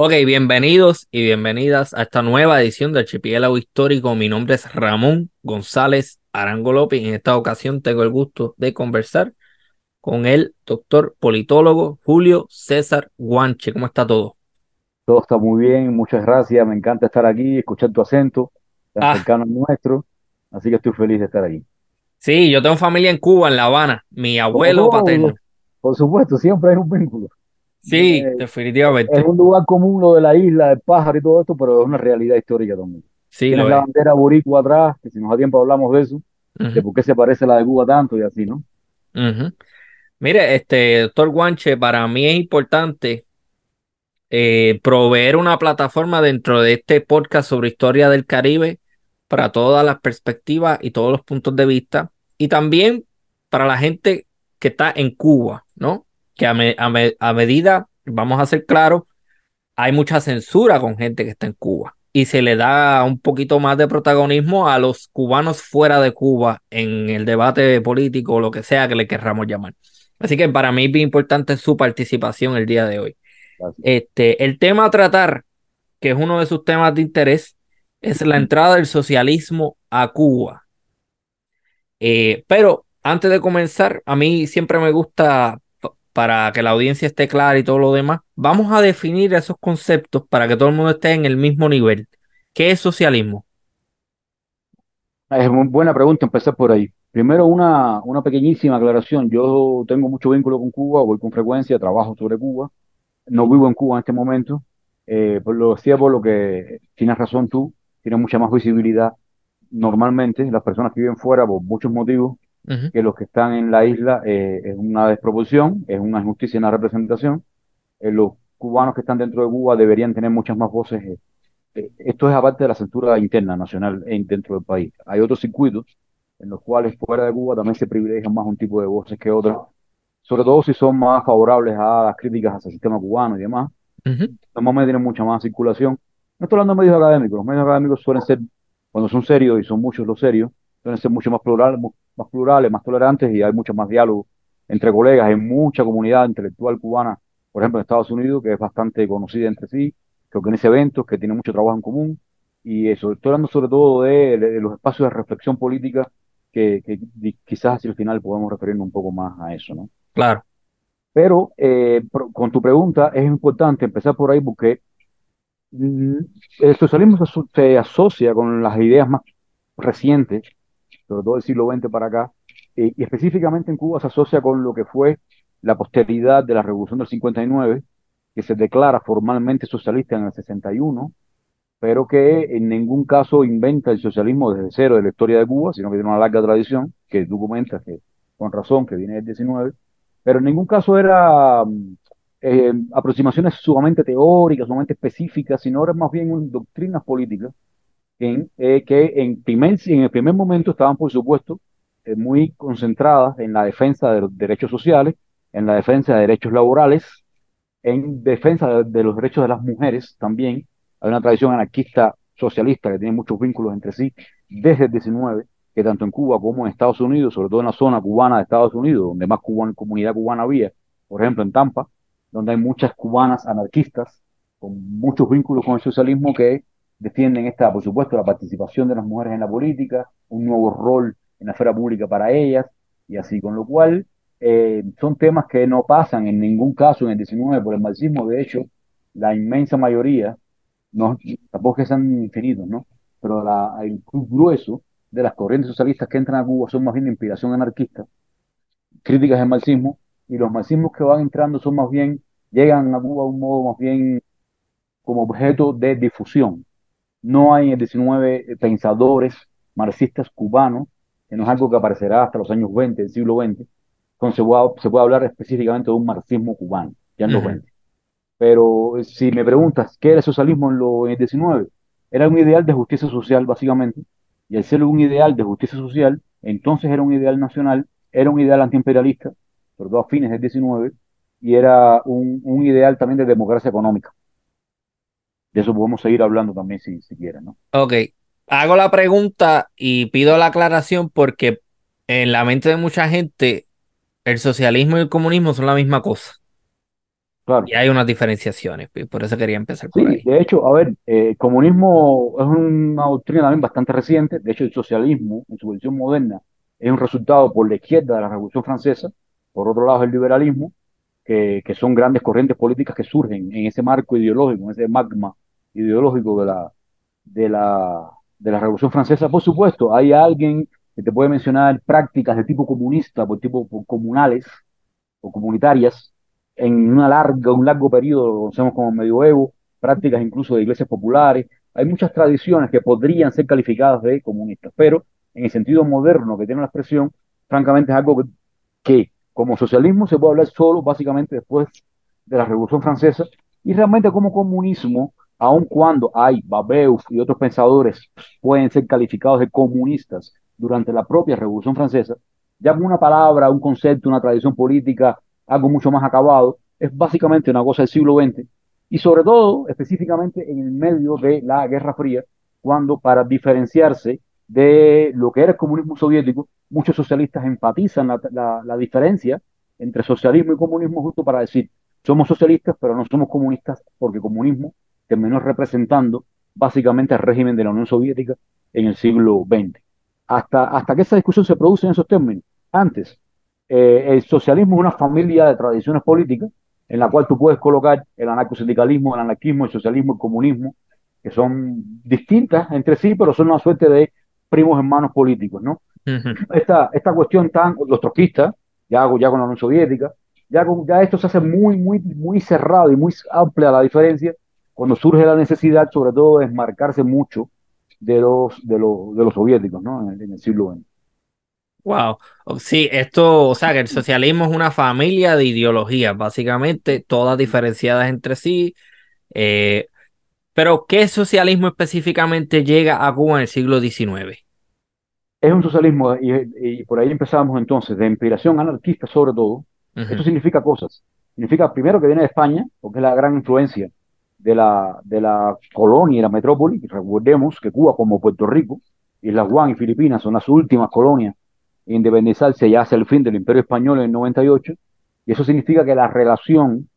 Ok, bienvenidos y bienvenidas a esta nueva edición del Archipiélago Histórico. Mi nombre es Ramón González Arango López y en esta ocasión tengo el gusto de conversar con el doctor politólogo Julio César Guanche. ¿Cómo está todo? Todo está muy bien, muchas gracias. Me encanta estar aquí, escuchar tu acento tan Ah. cercano al nuestro. Así que estoy feliz de estar aquí. Sí, yo tengo familia en Cuba, en La Habana, mi abuelo Oh, paterno. Por supuesto, siempre hay un vínculo. Sí, Eh, definitivamente. Es un lugar común lo de la isla, el pájaro y todo esto, pero es una realidad histórica también. Sí, Tienes la es. bandera boricua atrás, que si nos da tiempo hablamos de eso, de Ujú, por qué se parece a la de Cuba tanto y así, ¿no? ujú. Mire, este doctor Guanche, para mí es importante eh, proveer una plataforma dentro de este podcast sobre historia del Caribe para todas las perspectivas y todos los puntos de vista y también para la gente que está en Cuba, ¿no? Que a, me- a me- a medida, vamos a ser claros, hay mucha censura con gente que está en Cuba y se le da un poquito más de protagonismo a los cubanos fuera de Cuba en el debate político o lo que sea que le querramos llamar. Así que para mí es bien importante su participación el día de hoy. Gracias. Este, el tema a tratar, que es uno de sus temas de interés, es la entrada del socialismo a Cuba. Eh, pero antes de comenzar, a mí siempre me gusta, para que la audiencia esté clara y todo lo demás, vamos a definir esos conceptos para que todo el mundo esté en el mismo nivel. ¿Qué es socialismo? Es muy buena pregunta empezar por ahí. Primero, una, una pequeñísima aclaración. Yo tengo mucho vínculo con Cuba, voy con frecuencia, trabajo sobre Cuba. No vivo en Cuba en este momento. Eh, lo decía por lo que tienes razón tú, tienes mucha más visibilidad normalmente las personas que viven fuera por muchos motivos Ujú, que los que están en la isla eh, es una desproporción, es una injusticia en la representación. Eh, los cubanos que están dentro de Cuba deberían tener muchas más voces. eh, eh, esto es aparte de la censura interna, nacional, en, dentro del país. Hay otros circuitos en los cuales fuera de Cuba también se privilegian más un tipo de voces que otras, sobre todo si son más favorables a las críticas hacia el sistema cubano y demás. ujú, Normalmente tienen mucha más circulación. No estoy hablando de medios académicos, los medios académicos suelen ser, cuando son serios, y son muchos los serios, suelen ser mucho más plurales, más plurales, más tolerantes y hay mucho más diálogo entre colegas. Hay mucha comunidad intelectual cubana, por ejemplo, en Estados Unidos, que es bastante conocida entre sí, que organiza eventos, que tiene mucho trabajo en común. Y eso, estoy hablando sobre todo de, de los espacios de reflexión política, que, que quizás hacia el final podemos referirnos un poco más a eso, ¿no? claro. Pero eh, con tu pregunta es importante empezar por ahí porque mm, el socialismo se asocia con las ideas más recientes, sobre todo del siglo XX para acá, eh, y específicamente en Cuba se asocia con lo que fue la posteridad de la Revolución del 59, que se declara formalmente socialista en el 61, pero que en ningún caso inventa el socialismo desde cero de la historia de Cuba, sino que tiene una larga tradición, que tú comentas que con razón, que viene del 19, pero en ningún caso era mm, eh, aproximaciones sumamente teóricas, sumamente específicas, sino eran más bien doctrinas políticas eh, que en, primer, en el primer momento estaban, por supuesto, eh, muy concentradas en la defensa de los derechos sociales, en la defensa de derechos laborales, en defensa de, de los derechos de las mujeres también. Hay una tradición anarquista socialista que tiene muchos vínculos entre sí desde el 19, que tanto en Cuba como en Estados Unidos, sobre todo en la zona cubana de Estados Unidos, donde más cuban- comunidad cubana había, por ejemplo en Tampa, donde hay muchas cubanas anarquistas con muchos vínculos con el socialismo que defienden esta, por supuesto, la participación de las mujeres en la política, un nuevo rol en la esfera pública para ellas y así, con lo cual eh, son temas que no pasan en ningún caso en el 19 por el marxismo, de hecho, la inmensa mayoría, no, tampoco que sean infinitos, ¿no? Pero la, el grueso de las corrientes socialistas que entran a Cuba son más bien de inspiración anarquista, críticas del marxismo, y los marxismos que van entrando son más bien, llegan a Cuba de un modo más bien como objeto de difusión. No hay en el 19 pensadores marxistas cubanos, que no es algo que aparecerá hasta los años 20 del siglo XX, entonces se puede, hablar específicamente de un marxismo cubano, ya en los 20. Pero si me preguntas, ¿qué era el socialismo en, lo, en el 19? Era un ideal de justicia social, básicamente, y al ser un ideal de justicia social, entonces era un ideal nacional, era un ideal antiimperialista, sobre todo a fines del 19, y era un, un ideal también de democracia económica. De eso podemos seguir hablando también si, si quieren, ¿no? Ok, hago la pregunta y pido la aclaración porque en la mente de mucha gente el socialismo y el comunismo son la misma cosa. Claro. Y hay unas diferenciaciones, por eso quería empezar por Sí, ahí. de hecho, a ver, eh, el comunismo es una doctrina también bastante reciente. De hecho, el socialismo, en su versión moderna, es un resultado por la izquierda de la Revolución Francesa. Por otro lado, el liberalismo, que, son grandes corrientes políticas que surgen en ese marco ideológico, en ese magma ideológico de la, de la, de la Revolución Francesa. Por supuesto, hay alguien que te puede mencionar prácticas de tipo comunista, por tipo comunales o comunitarias, en una larga, un largo periodo, lo conocemos como medioevo, prácticas incluso de iglesias populares. Hay muchas tradiciones que podrían ser calificadas de comunistas, pero en el sentido moderno que tiene la expresión, francamente es algo que como socialismo se puede hablar solo básicamente después de la Revolución Francesa y realmente como comunismo, aun cuando hay Babeuf y otros pensadores pueden ser calificados de comunistas durante la propia Revolución Francesa, ya una palabra, un concepto, una tradición política, algo mucho más acabado, es básicamente una cosa del siglo XX y sobre todo específicamente en el medio de la Guerra Fría, cuando para diferenciarse de lo que era el comunismo soviético, muchos socialistas enfatizan la, la, diferencia entre socialismo y comunismo justo para decir, somos socialistas pero no somos comunistas porque comunismo terminó representando básicamente el régimen de la Unión Soviética en el siglo XX. Hasta, hasta que esa discusión se produce en esos términos. Antes, eh, el socialismo es una familia de tradiciones políticas en la cual tú puedes colocar el anarcosindicalismo, el anarquismo, el socialismo, el comunismo, que son distintas entre sí, pero son una suerte de primos hermanos políticos, ¿no? Uh -huh. Esta, esta cuestión tan, los troquistas, ya, ya con la Unión Soviética, ya, con, ya esto se hace muy, muy, muy cerrado y muy amplia la diferencia cuando surge la necesidad, sobre todo, de desmarcarse mucho de los, de los, de los soviéticos, ¿no? En el, en el siglo XX. Wow. Sí, esto, o sea, que el socialismo es una familia de ideologías, básicamente, todas diferenciadas entre sí. Eh, pero, ¿qué socialismo específicamente llega a Cuba en el siglo XIX? Es un socialismo, y, y por ahí empezamos entonces, de inspiración anarquista sobre todo. Uh -huh. Esto significa cosas. Significa, primero, que viene de España, porque es la gran influencia de la, de la colonia y la metrópoli. Recordemos que Cuba, como Puerto Rico, Islas Guam y Filipinas son las últimas colonias independizarse ya hacia el fin del Imperio Español en el 98, y eso significa que la relación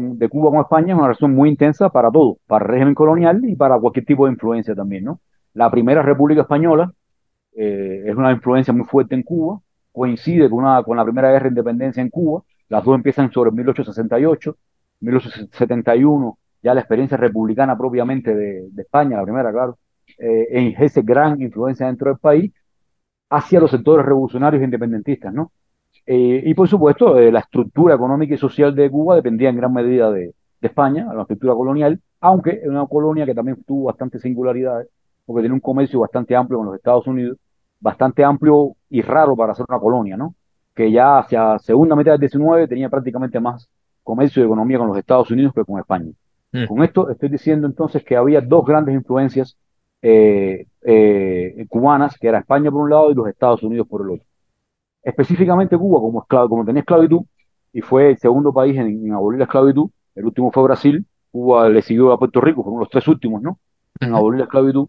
de Cuba con España es una relación muy intensa para todo, para el régimen colonial y para cualquier tipo de influencia también, ¿no? La primera República Española eh, es una influencia muy fuerte en Cuba, coincide con, una, con la primera guerra de independencia en Cuba, las dos empiezan sobre 1868, 1871, ya la experiencia republicana propiamente de, de España, la primera, claro, eh, ejerce gran influencia dentro del país, hacia los sectores revolucionarios e independentistas, ¿no? Eh, y por supuesto, eh, la estructura económica y social de Cuba dependía en gran medida de, de España, la estructura colonial, aunque es una colonia que también tuvo bastantes singularidades, porque tiene un comercio bastante amplio con los Estados Unidos, bastante amplio y raro para ser una colonia, ¿no? Que ya hacia segunda mitad del 19 tenía prácticamente más comercio y economía con los Estados Unidos que con España. Mm. Con esto estoy diciendo entonces que había dos grandes influencias eh, eh, cubanas, que era España por un lado y los Estados Unidos por el otro. Específicamente Cuba, como, esclavo, como tenía esclavitud, y fue el segundo país en, en, abolir la esclavitud, el último fue Brasil, Cuba le siguió a Puerto Rico, fueron los tres últimos, ¿no? En -huh. abolir la esclavitud.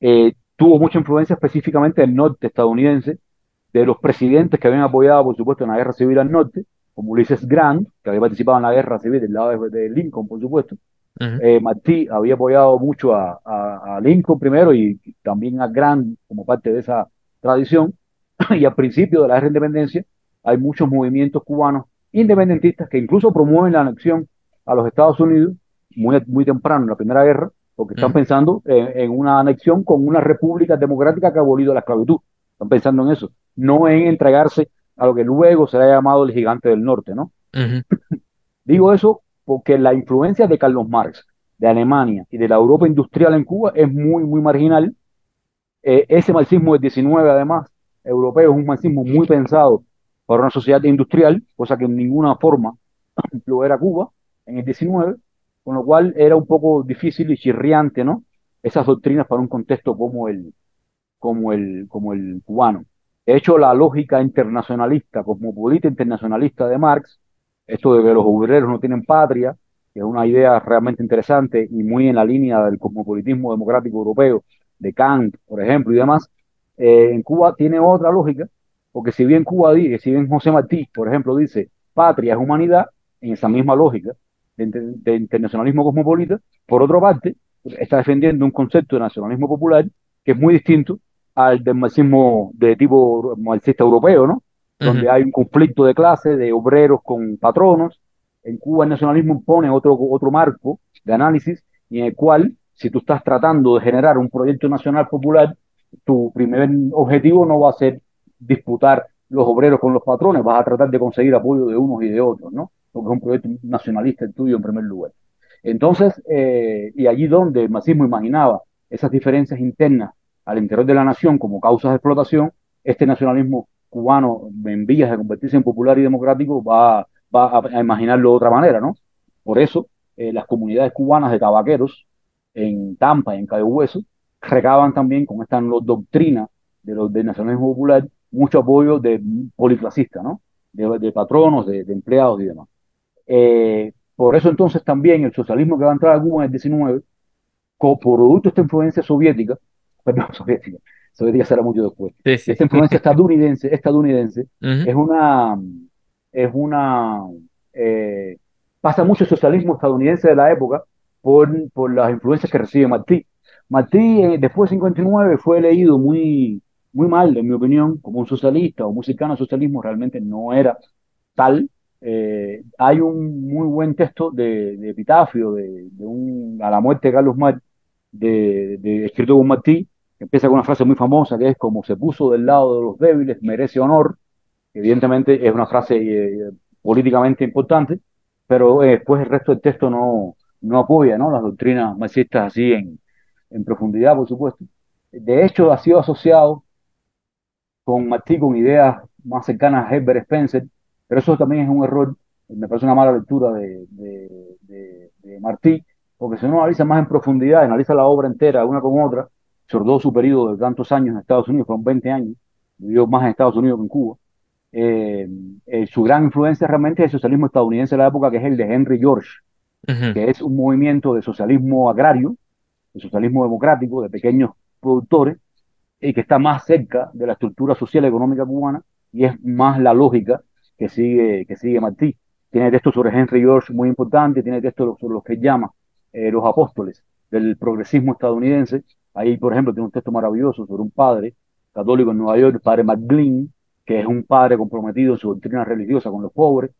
Eh, tuvo mucha influencia específicamente del norte estadounidense, de los presidentes que habían apoyado, por supuesto, en la guerra civil al norte, como Ulysses Grant, que había participado en la guerra civil del lado de, de Lincoln, por supuesto, Uh -huh. eh, Martí había apoyado mucho a, a, a, Lincoln primero y también a Grant como parte de esa tradición. y al principio de la guerra de independencia hay muchos movimientos cubanos independentistas que incluso promueven la anexión a los Estados Unidos muy, muy temprano en la Primera Guerra, porque están pensando en, una anexión con una república democrática que ha abolido la esclavitud. Están pensando en eso, no en entregarse a lo que luego será llamado el gigante del norte, ¿no? Digo eso porque la influencia de Carlos Marx, de Alemania y de la Europa industrial en Cuba es muy, muy marginal. Eh, ese marxismo del 19, además, europeo, es un marxismo muy pensado para una sociedad industrial, cosa que en ninguna forma lo era Cuba en el 19, con lo cual era un poco difícil y chirriante, ¿no? Esas doctrinas para un contexto como el, como el, como el cubano. De hecho, la lógica internacionalista, cosmopolita internacionalista de Marx, esto de que los obreros no tienen patria, que es una idea realmente interesante y muy en la línea del cosmopolitismo democrático europeo, de Kant, por ejemplo, y demás, eh, en Cuba tiene otra lógica, porque si bien Cuba dice, si bien José Martí, por ejemplo, dice patria es humanidad, en esa misma lógica de, internacionalismo cosmopolita, por otra parte, está defendiendo un concepto de nacionalismo popular que es muy distinto al del marxismo de tipo marxista europeo, ¿no? donde hay un conflicto de clase, de obreros con patronos. En Cuba el nacionalismo pone otro, otro marco de análisis y en el cual, si tú estás tratando de generar un proyecto nacional popular, tu primer objetivo no va a ser disputar los obreros con los patrones, vas a tratar de conseguir apoyo de unos y de otros, ¿no? Porque es un proyecto nacionalista el tuyo en primer lugar. Entonces, eh, y allí donde el marxismo imaginaba esas diferencias internas al interior de la nación como causas de explotación, este nacionalismo cubano en vías de convertirse en popular y democrático va, a, imaginarlo de otra manera, ¿no? Por eso eh, las comunidades cubanas de tabaqueros en Tampa y en Cayo Hueso recaban también con esta doctrina de los, del nacionalismo popular mucho apoyo de policlasista, ¿no? De, patronos, de, empleados y demás. Eh, por eso entonces también el socialismo que va a entrar a Cuba en el 19, por producto de esta influencia soviética, perdón, soviética, soviética será mucho después. Esta influencia estadounidense, estadounidense es una, es una, eh, pasa mucho el socialismo estadounidense de la época por, por las influencias que recibe Martí. Martí, eh, después de 59, fue leído muy, muy mal, en mi opinión, como un socialista o muy cercano al socialismo, realmente no era tal. Eh, hay un muy buen texto de, epitafio de, de, un, a la muerte de Carlos de, escrito por Martí, empieza con una frase muy famosa que es como se puso del lado de los débiles, merece honor. Evidentemente es una frase eh, políticamente importante, pero después el resto del texto no, no apoya ¿no? las doctrinas marxistas así en, en profundidad, por supuesto. De hecho, ha sido asociado con Martí con ideas más cercanas a Herbert Spencer, pero eso también es un error, me parece una mala lectura de, de, de Martí, porque si uno analiza más en profundidad, analiza la obra entera una con otra, sobre todo su periodo de tantos años en Estados Unidos, fueron 20 años, vivió más en Estados Unidos que en Cuba. Eh, eh, su gran influencia realmente es el socialismo estadounidense de la época, que es el de Henry George, que es un movimiento de socialismo agrario, de socialismo democrático, de pequeños productores, y que está más cerca de la estructura social y económica cubana, y es más la lógica que sigue, que sigue Martí. Tiene textos sobre Henry George muy importante, tiene textos sobre los que llama eh, los apóstoles del progresismo estadounidense, Ahí, por ejemplo, tiene un texto maravilloso sobre un padre católico en Nueva York, el padre McGlynn, que es un padre comprometido en su doctrina religiosa con los pobres.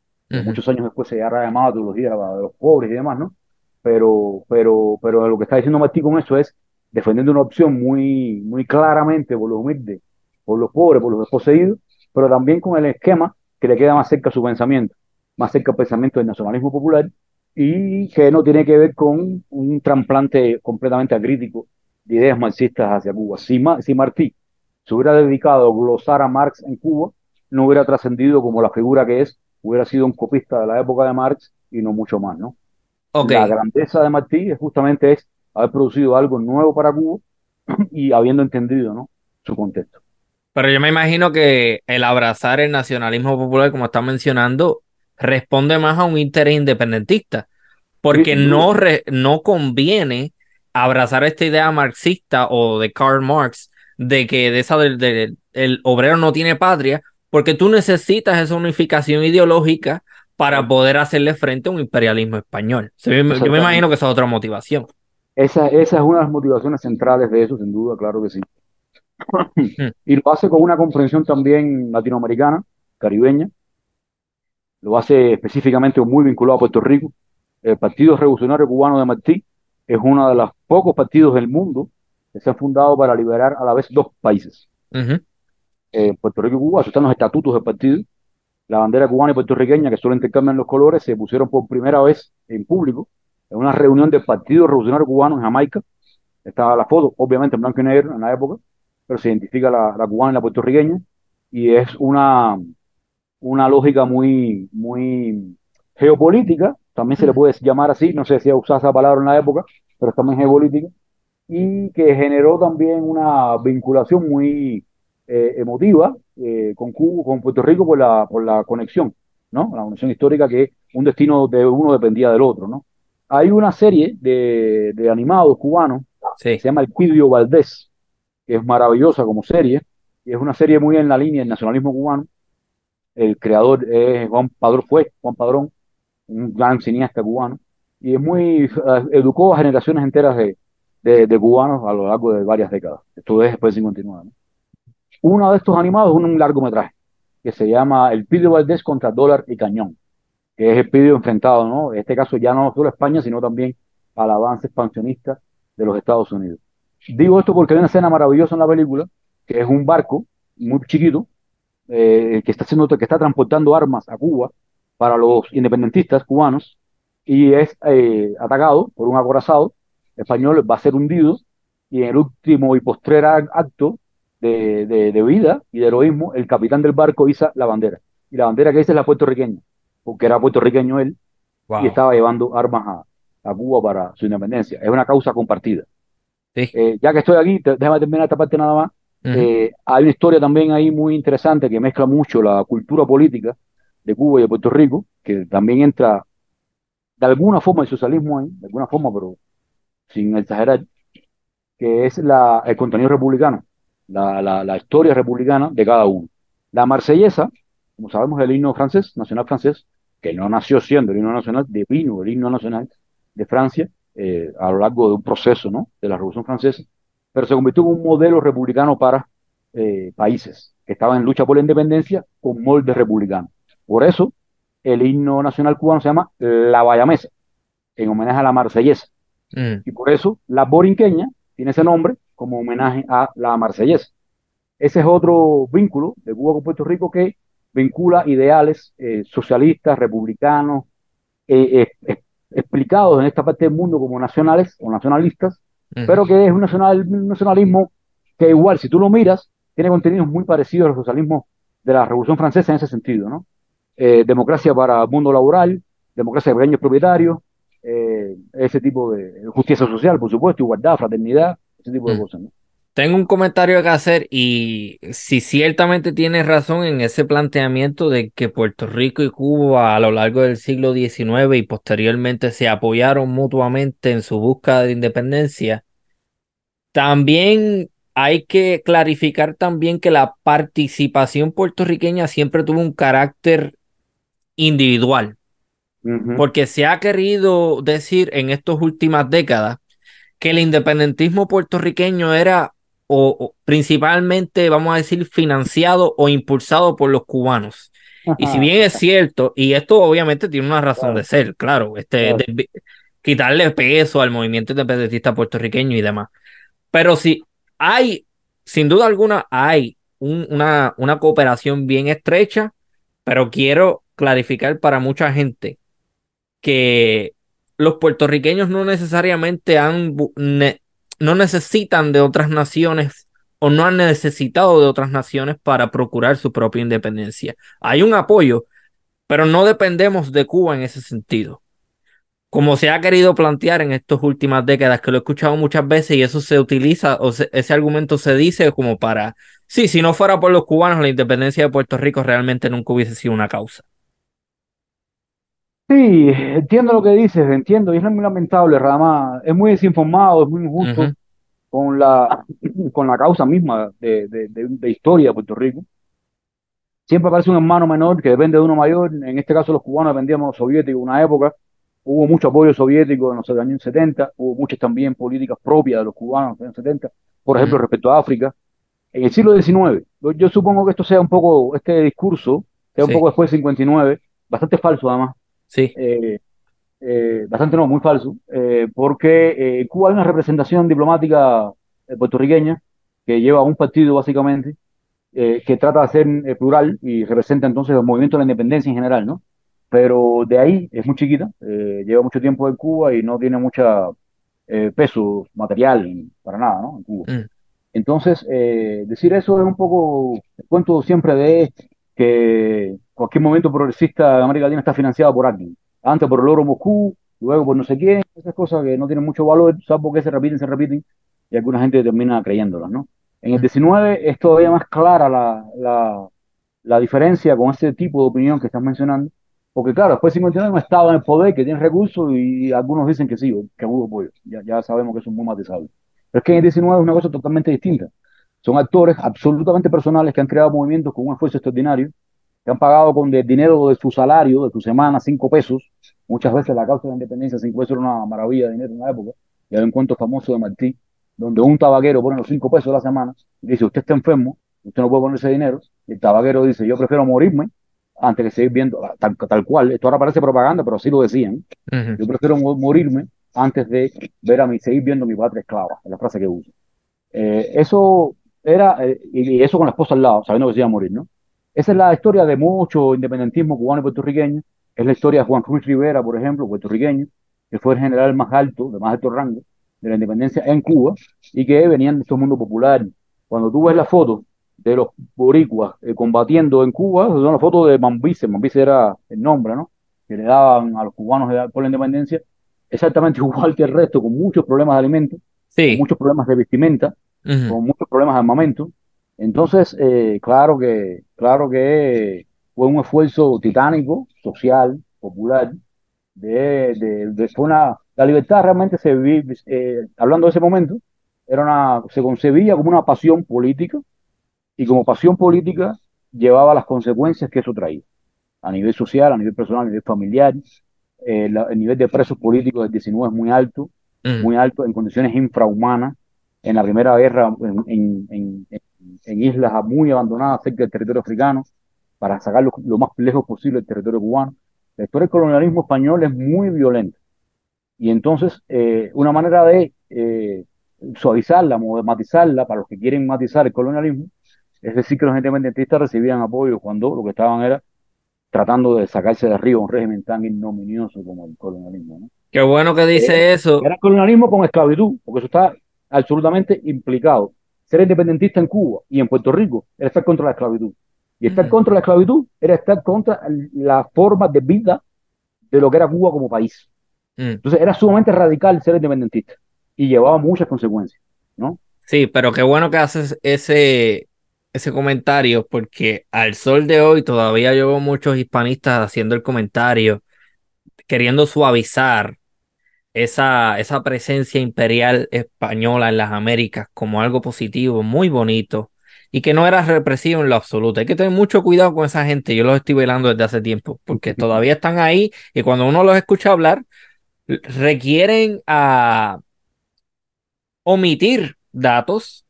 Muchos años después se llama llamada teología de los pobres y demás, ¿no? Pero, pero, pero lo que está diciendo Martí con eso es defendiendo una opción muy, muy claramente por los humildes, por los pobres, por los desposeídos, pero también con el esquema que le queda más cerca a su pensamiento, más cerca al pensamiento del nacionalismo popular y que no tiene que ver con un trasplante completamente acrítico de ideas marxistas hacia Cuba. Si, si Martí se hubiera dedicado a glosar a Marx en Cuba, no hubiera trascendido como la figura que es, hubiera sido un copista de la época de Marx y no mucho más, ¿no? La grandeza de Martí es justamente es haber producido algo nuevo para Cuba y habiendo entendido, ¿no? Su contexto. Pero yo me imagino que el abrazar el nacionalismo popular, como está mencionando, responde más a un interés independentista, porque no, no conviene abrazar esta idea marxista o de Karl Marx de que de esa del, el obrero no tiene patria, porque tú necesitas esa unificación ideológica para poder hacerle frente a un imperialismo español. yo me imagino que esa es otra motivación. Esa, esa es una de las motivaciones centrales de eso, sin duda, claro que sí. y lo hace con una comprensión también latinoamericana, caribeña, lo hace específicamente muy vinculado a Puerto Rico. El Partido Revolucionario Cubano de Martí es uno de los pocos partidos del mundo que se han fundado para liberar a la vez dos países. Eh, Puerto Rico y Cuba, eso están los estatutos del partido. La bandera cubana y puertorriqueña, que solo intercambian los colores, se pusieron por primera vez en público en una reunión del Partido Revolucionario Cubano en Jamaica. Estaba la foto, obviamente en blanco y negro en la época, pero se identifica la, la cubana y la puertorriqueña. Y es una, una lógica muy, muy geopolítica, también se le puede llamar así, no sé si ha usado esa palabra en la época, pero también geopolítica, y que generó también una vinculación muy eh, emotiva eh, con Cuba, con Puerto Rico por la, por la conexión, ¿no? La conexión histórica que un destino de uno dependía del otro, ¿no? Hay una serie de, de animados cubanos, se llama El Cuidio Valdés, que es maravillosa como serie, y es una serie muy en la línea del nacionalismo cubano, el creador es Juan Padrón, fue Juan Padrón, un gran cineasta cubano, y es muy, eh, educó a generaciones enteras de, de, cubanos a lo largo de varias décadas. Esto es después de 59. Uno de estos animados es un largometraje que se llama El Pidio Valdés contra Dólar y Cañón, que es el pidio enfrentado, ¿no? En este caso ya no solo a España, sino también al avance expansionista de los Estados Unidos. Digo esto porque hay una escena maravillosa en la película, que es un barco muy chiquito, eh, que está haciendo, que está transportando armas a Cuba para los independentistas cubanos y es eh, atacado por un acorazado español, va a ser hundido y en el último y postrer acto de, de, vida y de heroísmo, el capitán del barco iza la bandera. Y la bandera que dice es la puertorriqueña, porque era puertorriqueño él y estaba llevando armas a, a, Cuba para su independencia. Es una causa compartida. Eh, ya que estoy aquí, déjame terminar esta parte nada más. Eh, hay una historia también ahí muy interesante que mezcla mucho la cultura política de Cuba y de Puerto Rico, que también entra de alguna forma el socialismo ahí, de alguna forma, pero sin exagerar, que es la, el contenido republicano, la, la, historia republicana de cada uno. La marsellesa, como sabemos, el himno francés, nacional francés, que no nació siendo el himno nacional, devino el himno nacional de Francia eh, a lo largo de un proceso ¿no? de la Revolución Francesa, pero se convirtió en un modelo republicano para eh, países que estaban en lucha por la independencia con molde republicano. Por eso, el himno nacional cubano se llama La Bayamesa, en homenaje a la marsellesa. Mm. Y por eso, la borinqueña tiene ese nombre como homenaje a la marsellesa. Ese es otro vínculo de Cuba con Puerto Rico que vincula ideales eh, socialistas, republicanos, eh, explicados en esta parte del mundo como nacionales o nacionalistas, pero que es un, nacional, nacionalismo que igual, si tú lo miras, tiene contenidos muy parecidos al socialismo de la Revolución Francesa en ese sentido, ¿no? Eh, democracia para el mundo laboral, democracia de pequeños propietarios, eh, ese tipo de justicia social, por supuesto, igualdad, fraternidad, ese tipo de cosas, ¿no? Tengo un comentario que hacer y si ciertamente tienes razón en ese planteamiento de que Puerto Rico y Cuba a lo largo del siglo XIX y posteriormente se apoyaron mutuamente en su búsqueda de independencia, también hay que clarificar también que la participación puertorriqueña siempre tuvo un carácter individual, porque se ha querido decir en estas últimas décadas que el independentismo puertorriqueño era o, principalmente, vamos a decir, financiado o impulsado por los cubanos. Y si bien es cierto, y esto obviamente tiene una razón de ser, claro, este, quitarle peso al movimiento independentista puertorriqueño y demás. Pero si hay, sin duda alguna, hay una, una cooperación bien estrecha, pero quiero clarificar para mucha gente que los puertorriqueños no necesariamente han, no necesitan de otras naciones o no han necesitado de otras naciones para procurar su propia independencia. Hay un apoyo, pero no dependemos de Cuba en ese sentido. Como se ha querido plantear en estas últimas décadas, que lo he escuchado muchas veces y eso se utiliza, o ese argumento se dice como para, sí, si no fuera por los cubanos, la independencia de Puerto Rico realmente nunca hubiese sido una causa. Sí, entiendo lo que dices, entiendo, y es muy lamentable, Rama, es muy desinformado, es muy injusto con la, con la causa misma de, de, historia de Puerto Rico. Siempre aparece un hermano menor que depende de uno mayor, en este caso los cubanos dependíamos de los soviéticos, una época, hubo mucho apoyo soviético en los años 70, hubo muchas también políticas propias de los cubanos en los años 70, por ejemplo, respecto a África, en el siglo XIX, yo, supongo que esto sea un poco, este discurso, sea un Sí. poco después del 59, bastante falso además, Sí, eh, eh, bastante no, muy falso, eh, porque eh, en Cuba hay una representación diplomática eh, puertorriqueña que lleva un partido básicamente, eh, que trata de ser eh, plural y representa entonces los movimientos de la independencia en general, ¿no? Pero de ahí es muy chiquita, eh, lleva mucho tiempo en Cuba y no tiene mucha eh, peso material para nada, ¿no? En Cuba. mm, Entonces, eh, decir eso es un poco, cuento siempre de que cualquier movimiento progresista de América Latina está financiado por alguien. Antes por el oro Moscú, luego por no sé quién, esas cosas que no tienen mucho valor, salvo que se repiten, se repiten, y alguna gente termina creyéndolas, ¿no? En el 19 es todavía más clara la, la, la diferencia con ese tipo de opinión que estás mencionando, porque claro, después del 59 no estaba en el poder, que tiene recursos, y algunos dicen que sí, que hubo apoyo. Ya, ya sabemos que eso es muy matizable. Pero es que en el 19 es una cosa totalmente distinta. Son actores absolutamente personales que han creado movimientos con un esfuerzo extraordinario, que han pagado con el dinero de su salario, de su semana, cinco pesos. Muchas veces la causa de la independencia, cinco pesos era una maravilla de dinero en una época. Y hay un cuento famoso de Martí, donde un tabaquero pone los cinco pesos a la semana y dice, usted está enfermo, usted no puede poner ese dinero. Y el tabaquero dice, yo prefiero morirme antes que seguir viendo, tal, tal cual, esto ahora parece propaganda, pero así lo decían. Yo prefiero mo- morirme antes de ver a seguir viendo a mi patria esclava, es la frase que uso. Eh, eso era, eh, y eso con la esposa al lado, sabiendo que se iba a morir, ¿no? Esa es la historia de mucho independentismo cubano y puertorriqueño. Es la historia de Juan Ruiz Rivera, por ejemplo, puertorriqueño, que fue el general más alto, de más alto rango de la independencia en Cuba y que venían de este mundo popular. Cuando tú ves la foto de los boricuas eh, combatiendo en Cuba, son las fotos de Mambice, Mambice era el nombre, ¿no? Que le daban a los cubanos por la independencia, exactamente igual que el resto, con muchos problemas de alimentos, con Sí, muchos problemas de vestimenta, ujú. con muchos problemas de armamento. Entonces, eh, claro que, claro que fue un esfuerzo titánico, social, popular, de, de, de- fue una, la libertad realmente se vive, eh, hablando de ese momento, era una, se concebía como una pasión política y como pasión política llevaba las consecuencias que eso traía, a nivel social, a nivel personal, a nivel familiar. Eh, la- el nivel de presos políticos del 19 es muy alto, Mm, muy alto, en condiciones infrahumanas. En la Primera Guerra, en, en- en- en- islas muy abandonadas cerca del territorio africano, para sacarlo lo más lejos posible del territorio cubano. La historia del colonialismo español es muy violenta. Y entonces, eh, una manera de eh, suavizarla, matizarla, para los que quieren matizar el colonialismo, es decir, que los independentistas recibían apoyo cuando lo que estaban era tratando de sacarse de arriba un régimen tan ignominioso como el colonialismo, ¿no? Qué bueno que dice eso. Era colonialismo con esclavitud, porque eso está absolutamente implicado. Ser independentista en Cuba y en Puerto Rico era estar contra la esclavitud. Y estar Mm. contra la esclavitud era estar contra la forma de vida de lo que era Cuba como país. Mm, Entonces era sumamente radical ser independentista y llevaba muchas consecuencias, ¿no? Sí, pero qué bueno que haces ese, ese comentario, porque al sol de hoy todavía yo veo muchos hispanistas haciendo el comentario, queriendo suavizar esa, esa presencia imperial española en las Américas como algo positivo, muy bonito, y que no era represivo en lo absoluto. Hay que tener mucho cuidado con esa gente. Yo los estoy velando desde hace tiempo, porque todavía están ahí y cuando uno los escucha hablar, requieren a omitir datos,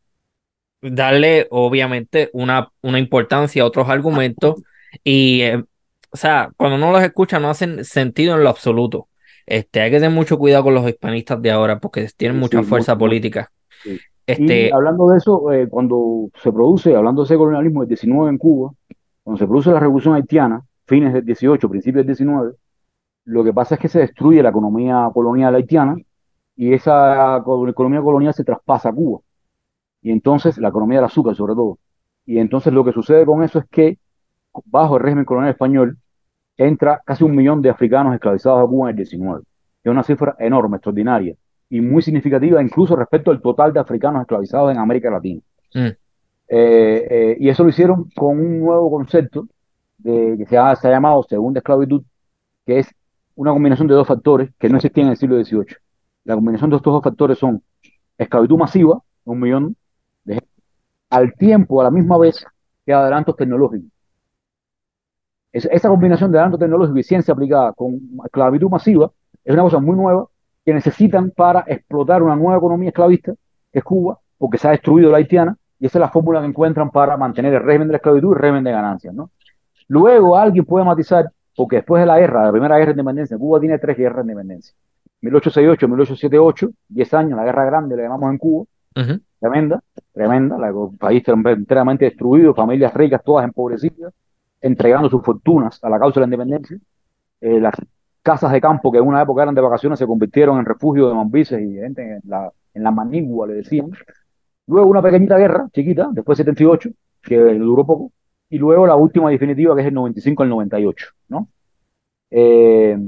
darle obviamente una, una importancia a otros argumentos y, eh, o sea, cuando uno los escucha no hacen sentido en lo absoluto. Este, hay que tener mucho cuidado con los hispanistas de ahora porque tienen mucha sí, fuerza mucho, política. Sí. Y Este, hablando de eso, eh, cuando se produce, hablando de ese colonialismo del 19 en Cuba, cuando se produce la revolución haitiana, fines del 18, principios del 19, lo que pasa es que se destruye la economía colonial haitiana y esa co- economía colonial se traspasa a Cuba. Y entonces, la economía del azúcar sobre todo. Y entonces lo que sucede con eso es que bajo el régimen colonial español entra casi un millón de africanos esclavizados a Cuba en el 19. Es una cifra enorme, extraordinaria y muy significativa incluso respecto al total de africanos esclavizados en América Latina. mm, Eh, eh, y eso lo hicieron con un nuevo concepto de, que se ha, se ha llamado segunda esclavitud, que es una combinación de dos factores que no existían en el siglo XVIII. La combinación de estos dos factores son esclavitud masiva, un millón de gente, al tiempo, a la misma vez, que adelantos tecnológicos. Es- esa combinación de adelanto tecnológico y ciencia aplicada con esclavitud masiva es una cosa muy nueva que necesitan para explotar una nueva economía esclavista, que es Cuba, porque se ha destruido la haitiana, y esa es la fórmula que encuentran para mantener el régimen de la esclavitud y el régimen de ganancias, ¿no? Luego alguien puede matizar, porque después de la guerra, la primera guerra de independencia, Cuba tiene tres guerras de independencia. 1868, 1878, 10 años, la guerra grande, le llamamos en Cuba, tremenda, tremenda, la, el país enteramente destruido, familias ricas todas empobrecidas, entregando sus fortunas a la causa de la independencia. Eh, las casas de campo que en una época eran de vacaciones se convirtieron en refugio de mambises y gente en la, en manigua, le decían. Luego una pequeñita guerra, chiquita, después 78, que duró poco, y luego la última definitiva, que es el 95 al 98, ¿no? Eh,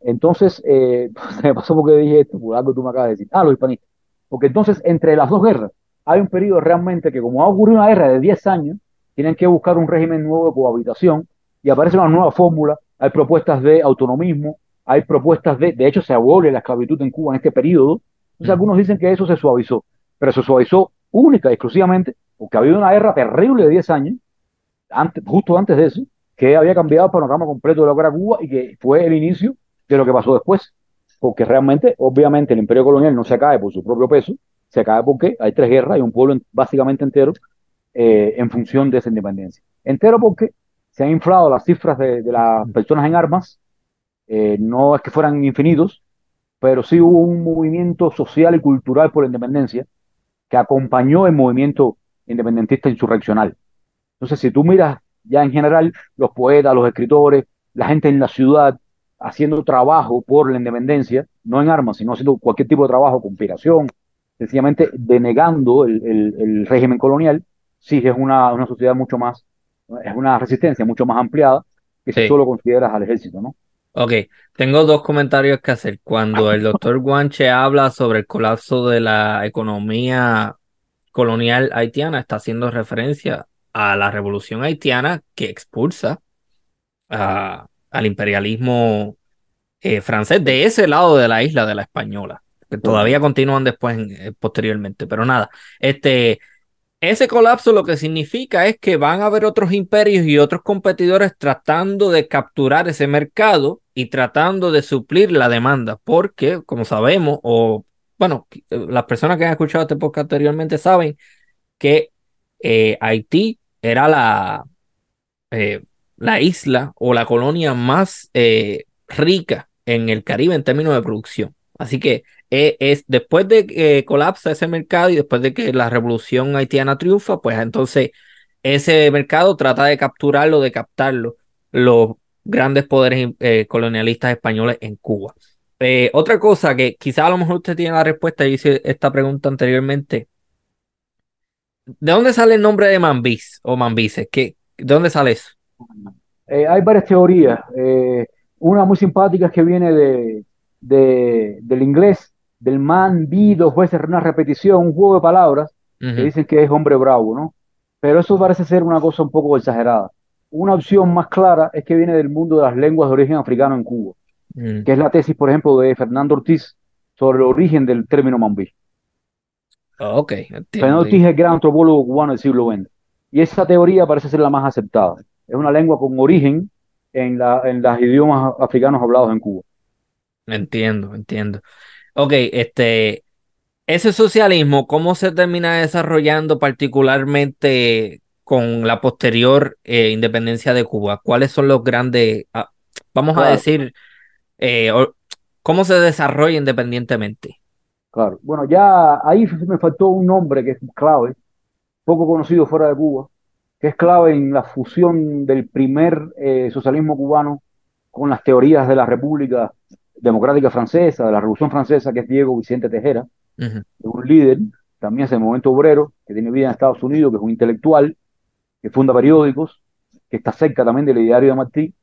entonces, eh, me pasó porque dije esto, por algo tú me acabas de decir. Ah, los hispanistas. Porque entonces, entre las dos guerras, hay un periodo realmente que, como ha ocurrido una guerra de 10 años, tienen que buscar un régimen nuevo de cohabitación y aparece una nueva fórmula. Hay propuestas de autonomismo, hay propuestas de, de hecho, se abole la esclavitud en Cuba en este periodo. Entonces, algunos dicen que eso se suavizó, pero se suavizó única y exclusivamente porque ha habido una guerra terrible de 10 años, antes, justo antes de eso, que había cambiado el panorama completo de lo que era Cuba y que fue el inicio de lo que pasó después. Porque realmente, obviamente, el imperio colonial no se cae por su propio peso, se cae porque hay tres guerras y un pueblo en- básicamente entero eh, en función de esa independencia. Entero porque se han inflado las cifras de, de las personas en armas, eh, no es que fueran infinitos, pero sí hubo un movimiento social y cultural por la independencia que acompañó el movimiento independentista insurreccional. Entonces, si tú miras ya en general los poetas, los escritores, la gente en la ciudad haciendo trabajo por la independencia, no en armas, sino haciendo cualquier tipo de trabajo, conspiración, sencillamente denegando el, el- el régimen colonial, sí es una, una sociedad mucho más, es una resistencia mucho más ampliada que si Sí. solo consideras al ejército, ¿no? Ok, tengo dos comentarios que hacer. Cuando el doctor Guanche habla sobre el colapso de la economía colonial haitiana, está haciendo referencia a la revolución haitiana que expulsa a- al imperialismo eh, francés de ese lado de la isla, de la española, que todavía continúan después, en- eh, posteriormente. Pero nada, este, ese colapso lo que significa es que van a haber otros imperios y otros competidores tratando de capturar ese mercado y tratando de suplir la demanda, porque como sabemos, o bueno, las personas que han escuchado este podcast anteriormente saben que eh, Haití era la, eh, la isla o la colonia más eh, rica en el Caribe en términos de producción. Así que eh, es después de que colapsa ese mercado y después de que la revolución haitiana triunfa, pues entonces ese mercado trata de capturarlo, de captarlo los grandes poderes eh, colonialistas españoles en Cuba. Eh, otra cosa que quizá a lo mejor usted tiene la respuesta, yo hice esta pregunta anteriormente. ¿De dónde sale el nombre de Mambis o Mambises? ¿Qué, ¿De dónde sale eso? Eh, hay varias teorías. Eh, una muy simpática que viene de- del inglés, del man, vi, dos veces una repetición, un juego de palabras que dicen que es hombre bravo, ¿no? Pero eso parece ser una cosa un poco exagerada. Una opción más clara es que viene del mundo de las lenguas de origen africano en Cuba, mm, que es la tesis, por ejemplo, de Fernando Ortiz sobre el origen del término mambí. Ok, Fernando. Ortiz es el gran antropólogo cubano del siglo XX. Y esa teoría parece ser la más aceptada. Es una lengua con origen en, la, en los idiomas africanos hablados en Cuba. Entiendo, entiendo. Ok, este, ese socialismo, ¿cómo se termina desarrollando particularmente con la posterior eh, independencia de Cuba? ¿Cuáles son los grandes, ah, vamos a decir, eh, cómo se desarrolla independientemente? claro. Bueno, ya ahí me faltó un nombre que es clave, poco conocido fuera de Cuba, que es clave en la fusión del primer eh, socialismo cubano con las teorías de la República Democrática Francesa, de la Revolución Francesa, que es Diego Vicente Tejera, es un líder, también es el movimiento obrero, que tiene vida en Estados Unidos, que es un intelectual, que funda periódicos, que está cerca también del ideario de Martí,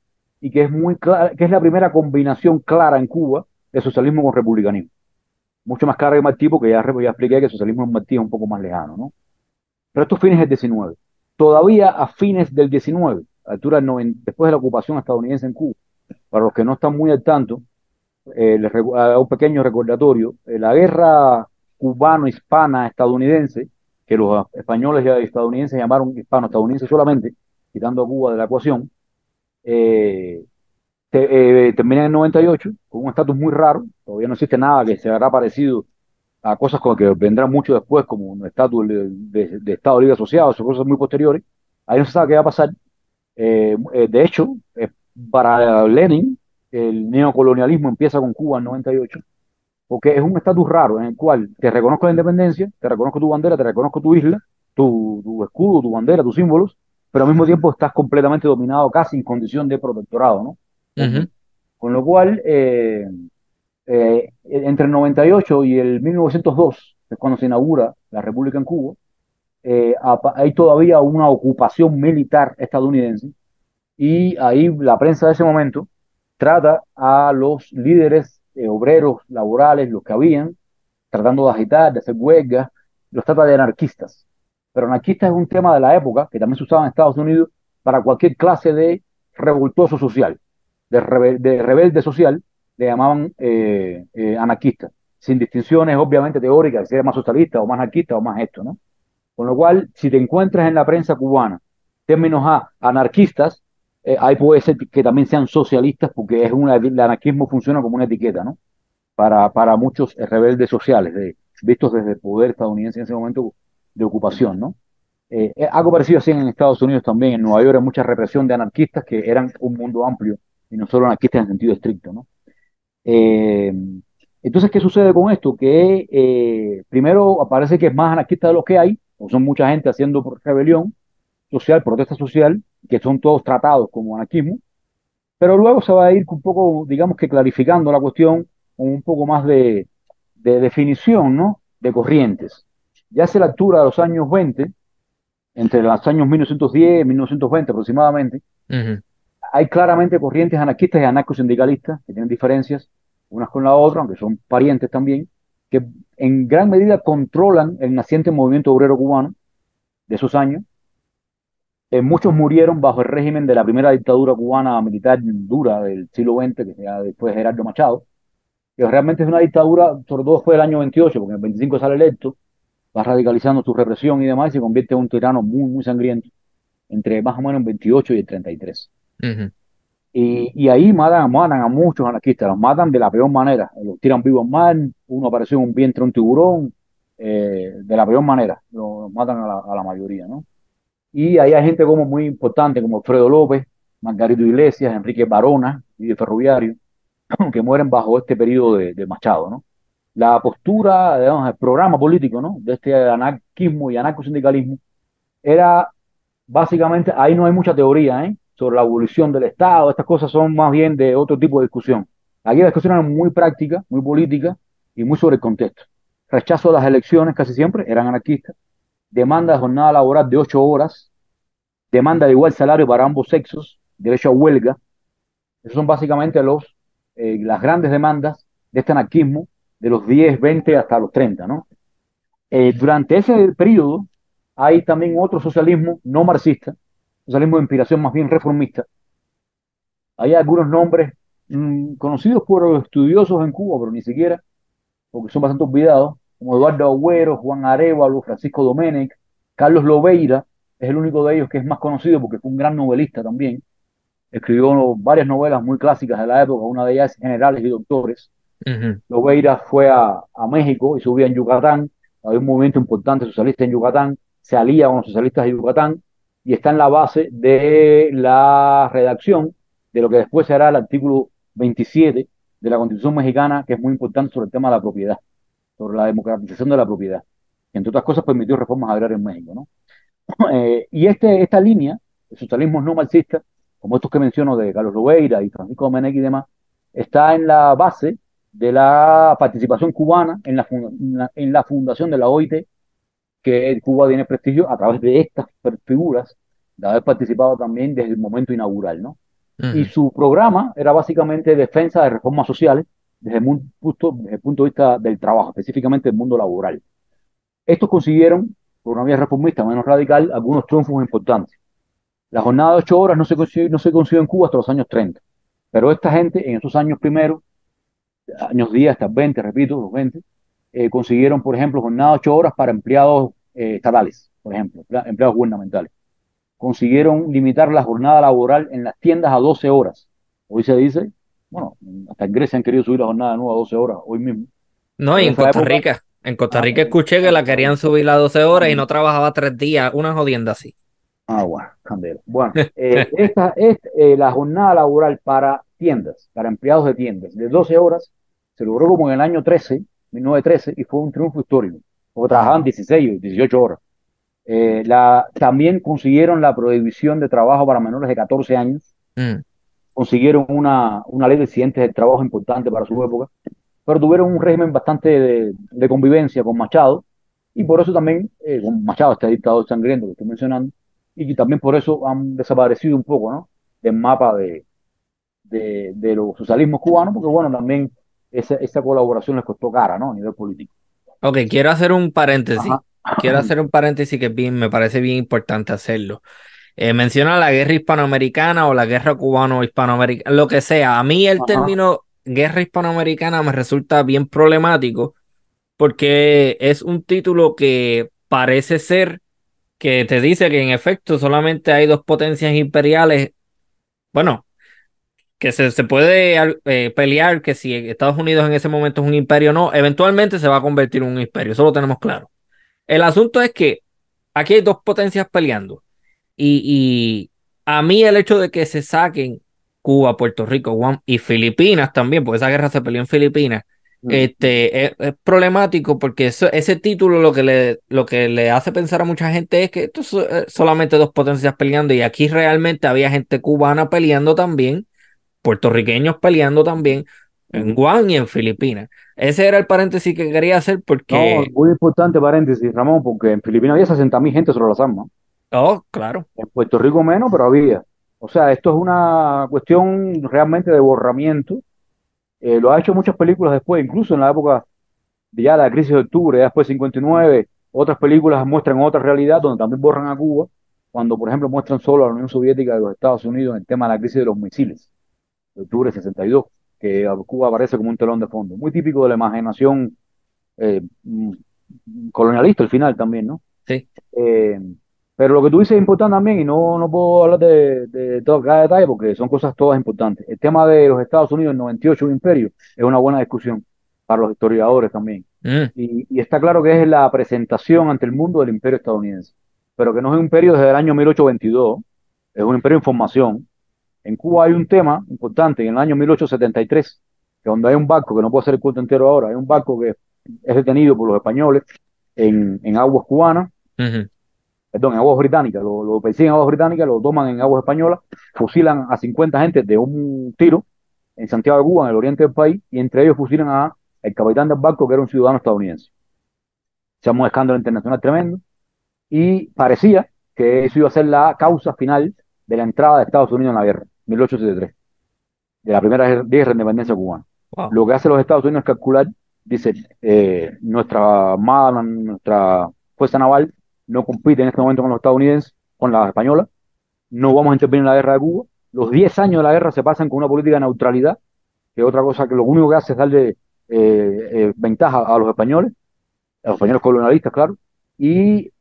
y que es muy clara, que es la primera combinación clara en Cuba de socialismo con republicanismo. Mucho más clara que Martí, porque ya, ya expliqué que el socialismo en Martí es un poco más lejano, ¿no? Pero estos fines del 19. Todavía a fines del 19, a altura del 90, después de la ocupación estadounidense en Cuba, para los que no están muy al tanto, eh, un pequeño recordatorio, eh, la guerra cubano-hispana estadounidense, que los españoles y estadounidenses llamaron hispano-estadounidense solamente, quitando a Cuba de la ecuación, eh, te- eh, termina en el 98 con un estatus muy raro, todavía no existe nada que se haga parecido a cosas con que vendrán mucho después, como un estatus de, de, de, Estado Libre Asociado, o cosas muy posteriores, ahí no se sabe qué va a pasar. Eh, eh, de hecho, para Lenin, el neocolonialismo empieza con Cuba en 98, porque es un estatus raro en el cual te reconozco la independencia, te reconozco tu bandera, te reconozco tu isla, tu, tu escudo, tu bandera, tus símbolos, pero al mismo tiempo estás completamente dominado casi en condición de protectorado, ¿no? Uh -huh. Con lo cual, eh, eh, entre el 98 y el 1902, que es cuando se inaugura la República en Cuba, eh, hay todavía una ocupación militar estadounidense y ahí la prensa de ese momento trata a los líderes eh, obreros laborales, los que habían, tratando de agitar, de hacer huelgas, los trata de anarquistas. Pero anarquista es un tema de la época que también se usaba en Estados Unidos para cualquier clase de revoltoso social, de, rebel de rebelde social, le llamaban eh, eh, anarquista, sin distinciones obviamente teóricas, si más socialista o más anarquista o más esto, ¿no? Con lo cual, si te encuentras en la prensa cubana términos a anarquistas, eh, ahí puede ser que también sean socialistas, porque es el anarquismo funciona como una etiqueta, ¿no? Para, para muchos rebeldes sociales, vistos desde el poder estadounidense en ese momento de ocupación, ¿no? Eh, algo parecido así en Estados Unidos también, en Nueva York hay mucha represión de anarquistas que eran un mundo amplio y no solo anarquistas en sentido estricto, ¿no? Eh, entonces, ¿qué sucede con esto? Que eh, primero aparece que es más anarquista de lo que hay, o son mucha gente haciendo rebelión social, protesta social, que son todos tratados como anarquismo, pero luego se va a ir un poco, digamos que clarificando la cuestión con un poco más de, de definición, ¿no? De corrientes. Ya se la altura de los años 20, entre los años 1910 y 1920 aproximadamente, uh -huh. hay claramente corrientes anarquistas y anarcosindicalistas que tienen diferencias unas con la otra, aunque son parientes también, que en gran medida controlan el naciente movimiento obrero cubano de esos años. Eh, muchos murieron bajo el régimen de la primera dictadura cubana militar dura del siglo XX, que ya después de Gerardo Machado, que realmente es una dictadura, sobre todo fue el año 28, porque en el 25 sale electo, va radicalizando su represión y demás, y se convierte en un tirano muy, muy sangriento, entre más o menos el 28 y el 33. Uh -huh. Y, y, ahí matan, matan a muchos anarquistas, los matan de la peor manera, los tiran vivos al mar, uno apareció en un vientre un tiburón, eh, de la peor manera, los matan a la, a la, mayoría, ¿no? Y hay gente como muy importante, como Alfredo López, Margarito Iglesias, Enrique Barona y de Ferroviario, que mueren bajo este periodo de, de Machado, ¿no? La postura, digamos, el programa político, ¿no? De este anarquismo y anarcosindicalismo era básicamente, ahí no hay mucha teoría, ¿eh? sobre la abolición del Estado, estas cosas son más bien de otro tipo de discusión. Aquí la discusión era muy práctica, muy política y muy sobre el contexto. Rechazo a las elecciones casi siempre, eran anarquistas. Demanda de jornada laboral de ocho horas, demanda de igual salario para ambos sexos, derecho a huelga. Esos son básicamente los, eh, las grandes demandas de este anarquismo de los 10, 20 hasta los 30. ¿no? Eh, durante ese periodo hay también otro socialismo no marxista, socialismo de inspiración más bien reformista. Hay algunos nombres mmm, conocidos por los estudiosos en Cuba, pero ni siquiera, porque son bastante olvidados, como Eduardo Agüero, Juan Arevalo, Francisco Domenech, Carlos Lobeira, es el único de ellos que es más conocido porque fue un gran novelista también. Escribió varias novelas muy clásicas de la época, una de ellas es Generales y Doctores. Uh -huh. Lobeira fue a, a México y subía en Yucatán, había un movimiento importante socialista en Yucatán, se alía con los socialistas de Yucatán, y está en la base de la redacción de lo que después será el artículo 27 de la Constitución mexicana, que es muy importante sobre el tema de la propiedad, sobre la democratización de la propiedad, que entre otras cosas permitió reformas agrarias en México. ¿no? Eh, y este, esta línea, el socialismo no marxista, como estos que menciono de Carlos Lobeira y Francisco Domenech y demás, está en la base de la participación cubana en la, en la fundación de la OIT que Cuba tiene prestigio a través de estas figuras, de haber participado también desde el momento inaugural, ¿no? Uh -huh. Y su programa era básicamente defensa de reformas sociales desde el, punto, desde el punto de vista del trabajo, específicamente del mundo laboral. Estos consiguieron, por una vía reformista menos radical, algunos triunfos importantes. La jornada de ocho horas no se, consiguió, no se consiguió en Cuba hasta los años 30, pero esta gente en esos años primeros, años 10 hasta 20, repito, los 20, eh, consiguieron, por ejemplo, jornada de ocho horas para empleados eh, estatales, por ejemplo, empleados gubernamentales. Consiguieron limitar la jornada laboral en las tiendas a 12 horas. Hoy se dice, bueno, hasta en Grecia han querido subir la jornada de nuevo a 12 horas, hoy mismo. No, y en, en Costa época, Rica. En Costa Rica escuché que la querían subir a 12 horas y no trabajaba tres días, una jodienda así. Ah, bueno, candela. Bueno, eh, esta es eh, la jornada laboral para tiendas, para empleados de tiendas, de 12 horas, se logró como en el año 13, 1913, y fue un triunfo histórico, porque trabajaban 16 o 18 horas. Eh, la, también consiguieron la prohibición de trabajo para menores de 14 años, Mm. Consiguieron una, una ley de accidentes de trabajo importante para su época, pero tuvieron un régimen bastante de, de convivencia con Machado, y por eso también, eh, con Machado, este dictador sangriento que estoy mencionando, y que también por eso han desaparecido un poco, ¿no? Del mapa de, de, de los socialismos cubanos, porque bueno, también esa, esa colaboración les costó cara, ¿no? A nivel político. Ok, quiero hacer un paréntesis. Ajá. Quiero hacer un paréntesis que bien, me parece bien importante hacerlo. Eh, menciona la guerra hispanoamericana o la guerra cubano-hispanoamericana, lo que sea. A mí el Ajá. término guerra hispanoamericana me resulta bien problemático porque es un título que parece ser que te dice que en efecto solamente hay dos potencias imperiales. Bueno, que se, se puede eh, pelear que si Estados Unidos en ese momento es un imperio o no, eventualmente se va a convertir en un imperio, eso lo tenemos claro. El asunto es que aquí hay dos potencias peleando y, y a mí el hecho de que se saquen Cuba, Puerto Rico, Guam y Filipinas también, porque esa guerra se peleó en Filipinas, Mm. este, es, es problemático porque eso- ese título lo que, le, lo que le hace pensar a mucha gente es que esto es eh, solamente dos potencias peleando y aquí realmente había gente cubana peleando también, puertorriqueños peleando también en. Guam y en Filipinas. Ese era el paréntesis que quería hacer No, porque, muy importante paréntesis, Ramón, porque en Filipinas había 60.000 gente sobre las armas. Oh, claro, En Puerto Rico menos, pero había. O sea, esto es una cuestión realmente de borramiento. Eh, lo ha hecho muchas películas después, incluso en la época de ya la crisis de octubre, ya después 59, otras películas muestran otra realidad donde también borran a Cuba, cuando por ejemplo muestran solo a la Unión Soviética de los Estados Unidos en el tema de la crisis de los misiles, de octubre de 62, que a Cuba aparece como un telón de fondo. Muy típico de la imaginación eh, mm, colonialista al final también, ¿no? sí. Eh, pero lo que tú dices es importante también, y no, no puedo hablar de, de todo cada detalle porque son cosas todas importantes. El tema de los Estados Unidos en 98, un imperio, es una buena discusión para los historiadores también. Mm, Y, y está claro que es la presentación ante el mundo del imperio estadounidense, pero que no es un imperio desde el año 1822, es un imperio en formación. En Cuba hay un tema importante, en el año 1873, que donde hay un barco, que no puedo hacer el cuento entero ahora, hay un barco que es detenido por los españoles en, en aguas cubanas. Perdón, en aguas británicas, lo, lo persiguen en aguas británicas, lo toman en aguas españolas, fusilan a 50 gente de un tiro en Santiago de Cuba, en el oriente del país, y entre ellos fusilan a el capitán del barco, que era un ciudadano estadounidense. Se armó un escándalo internacional tremendo, y parecía que eso iba a ser la causa final de la entrada de Estados Unidos en la guerra, 1873, de la primera guerra de independencia cubana. Wow. Lo que hace los Estados Unidos es calcular, dice, eh, nuestra armada, nuestra fuerza naval no compite en este momento con los estadounidenses, con la española, no vamos a intervenir en la guerra de Cuba. Los 10 años de la guerra se pasan con una política de neutralidad, que es otra cosa que lo único que hace es darle eh, eh, ventaja a los españoles, a los españoles colonialistas, claro, y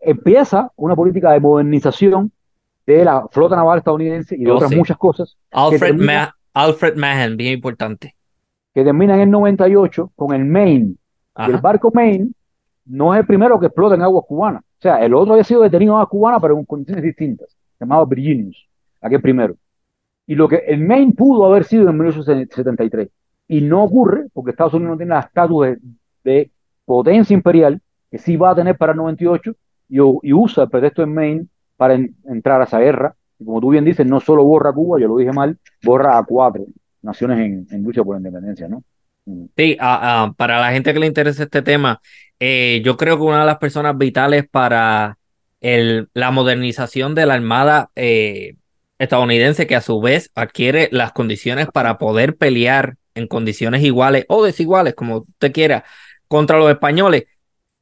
empieza una política de modernización de la flota naval estadounidense y de Oh, otras sí. muchas cosas Alfred, termina, Ma- Alfred Mahan, bien importante. que termina en el 98 con el Maine. Y el barco Maine no es el primero que explota en aguas cubanas. O sea, el otro había sido detenido en aguas cubanas, pero en condiciones distintas. Se llamaba Virginius, aquel primero. Y lo que el Maine pudo haber sido en 1873. Y no ocurre porque Estados Unidos no tiene la estatus de, potencia imperial que sí va a tener para el 98 y, usa el pretexto en Maine para en- entrar a esa guerra. Y como tú bien dices, no solo borra a Cuba, yo lo dije mal, borra a cuatro naciones en, en lucha por la independencia, ¿no? Sí, para la gente que le interesa este tema, eh, yo creo que una de las personas vitales para la modernización de la Armada eh, estadounidense, que a su vez adquiere las condiciones para poder pelear en condiciones iguales o desiguales, como usted quiera, contra los españoles.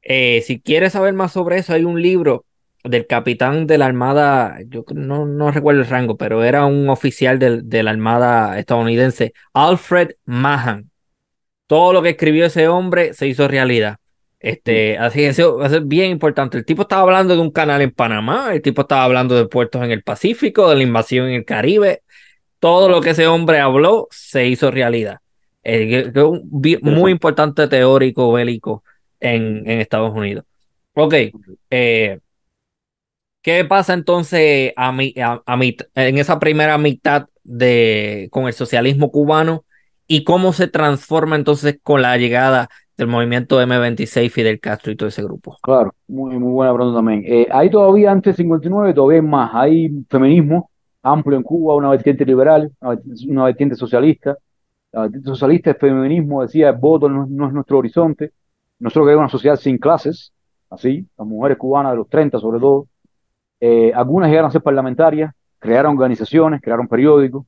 Eh, si quieres saber más sobre eso, hay un libro del capitán de la Armada, yo no, recuerdo el rango, pero era un oficial del- de la Armada estadounidense, Alfred Mahan todo lo que escribió ese hombre se hizo realidad. Este, así que eso, es bien importante. El tipo estaba hablando de un canal en Panamá, el tipo estaba hablando de puertos en el Pacífico, de la invasión en el Caribe. Todo lo que ese hombre habló se hizo realidad. eh, muy importante teórico bélico en, en Estados Unidos. Ok, eh, ¿qué pasa entonces a mi, a, en esa primera mitad de, con el socialismo cubano y cómo se transforma entonces con la llegada del movimiento M26, Fidel Castro y todo ese grupo? Claro, muy, muy buena pregunta también. Eh, hay todavía antes del 59, todavía más, hay feminismo amplio en Cuba, una vertiente liberal, una vertiente socialista. La vertiente socialista, el feminismo, decía, el voto no, no es nuestro horizonte. Nosotros queremos una sociedad sin clases, así, las mujeres cubanas de los 30 sobre todo. Eh, algunas llegaron a ser parlamentarias, crearon organizaciones, crearon periódicos,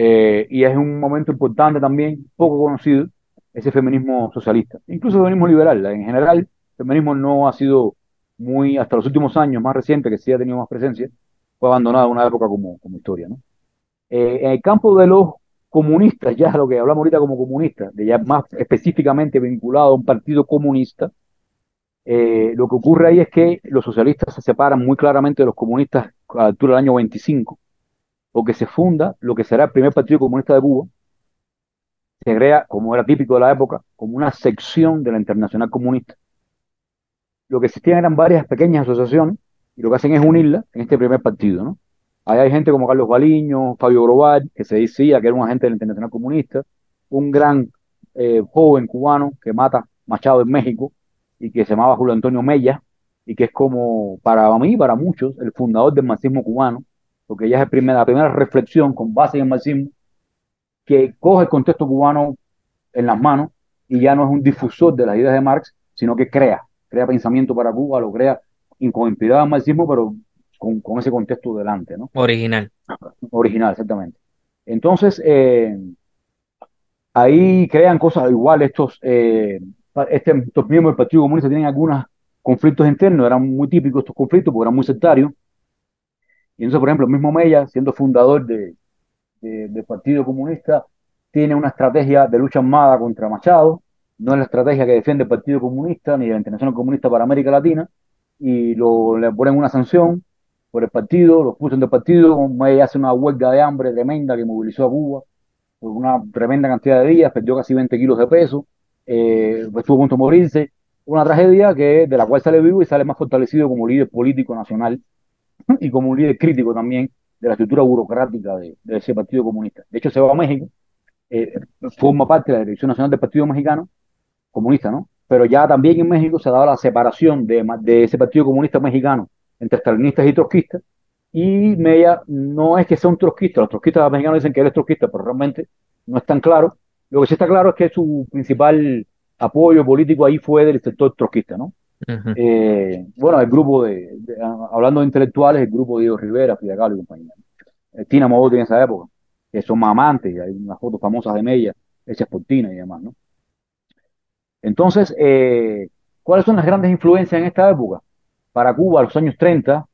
eh, y es un momento importante también, poco conocido, ese feminismo socialista, incluso el feminismo liberal. En general, el feminismo no ha sido muy, hasta los últimos años, más reciente, que sí ha tenido más presencia, fue abandonado una época como, como historia. ¿no? Eh, en el campo de los comunistas, ya lo que hablamos ahorita como comunistas, de ya más específicamente vinculado a un partido comunista, eh, lo que ocurre ahí es que los socialistas se separan muy claramente de los comunistas a la altura del año 25, porque se funda lo que será el primer partido comunista de Cuba, se crea, como era típico de la época, como una sección de la Internacional Comunista. Lo que existían eran varias pequeñas asociaciones, y lo que hacen es unirla en este primer partido, ¿no? Ahí hay gente como Carlos Baliño, Fabio Grobar, que se decía que era un agente de la Internacional Comunista, un gran eh, joven cubano que mata Machado en México, y que se llamaba Julio Antonio Mella, y que es como, para mí, para muchos, el fundador del marxismo cubano, porque ella es la primera reflexión con base en el marxismo, que coge el contexto cubano en las manos y ya no es un difusor de las ideas de Marx, sino que crea, crea pensamiento para Cuba, lo crea inspirado al marxismo, pero con, con, ese contexto delante, ¿no? Original. Original, exactamente. Entonces, eh, ahí crean cosas iguales estos eh, este, estos miembros del Partido Comunista tienen algunos conflictos internos, eran muy típicos estos conflictos porque eran muy sectarios. Y entonces, por ejemplo, el mismo Mella, siendo fundador de, del Partido Comunista, tiene una estrategia de lucha armada contra Machado, no es la estrategia que defiende el Partido Comunista ni la Internacional Comunista para América Latina, y lo, le ponen una sanción por el partido, lo puso del partido, Mella hace una huelga de hambre tremenda que movilizó a Cuba por una tremenda cantidad de días, perdió casi 20 kilos de peso, eh, estuvo a punto de morirse. Una tragedia que, de la cual sale vivo y sale más fortalecido como líder político nacional y como un líder crítico también de la estructura burocrática de, ese Partido Comunista. De hecho, se va a México, eh, forma parte de la Dirección Nacional del Partido Mexicano, comunista, ¿no? Pero ya también en México se ha dado la separación de, de ese Partido Comunista Mexicano entre estalinistas y trotskistas, y Mella no es que sea un trotskista, los trotskistas mexicanos dicen que él es trotskista, pero realmente no es tan claro, lo que sí está claro es que su principal apoyo político ahí fue del sector trotskista, ¿no? Eh, bueno, el grupo de, hablando de intelectuales, el grupo de Diego Rivera, Frida Kahlo y compañía. Eh, Tina Modotti en esa época, que son mamantes, hay unas fotos famosas de Mella, hechas por Tina y demás, ¿no? Entonces, eh, ¿cuáles son las grandes influencias en esta época? Para Cuba, los años 30,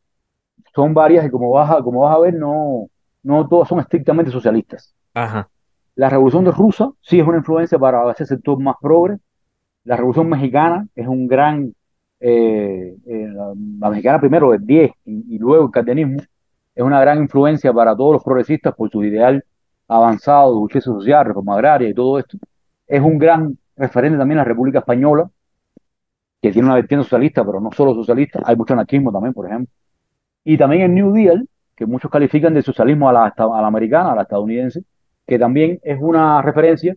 son varias y como vas a, como vas a ver, no, no todas son estrictamente socialistas. Ajá. La revolución de rusa sí es una influencia para ese sector más progre. La revolución mexicana es un gran, eh, eh, la, mexicana primero el 10 y, luego el cardenismo, es una gran influencia para todos los progresistas por su ideal avanzado de justicia social, reforma agraria y todo esto. Es un gran referente también la República Española, que tiene una vertiente socialista, pero no solo socialista, hay mucho anarquismo también, por ejemplo. Y también el New Deal, que muchos califican de socialismo a la, a la americana, a la estadounidense, que también es una referencia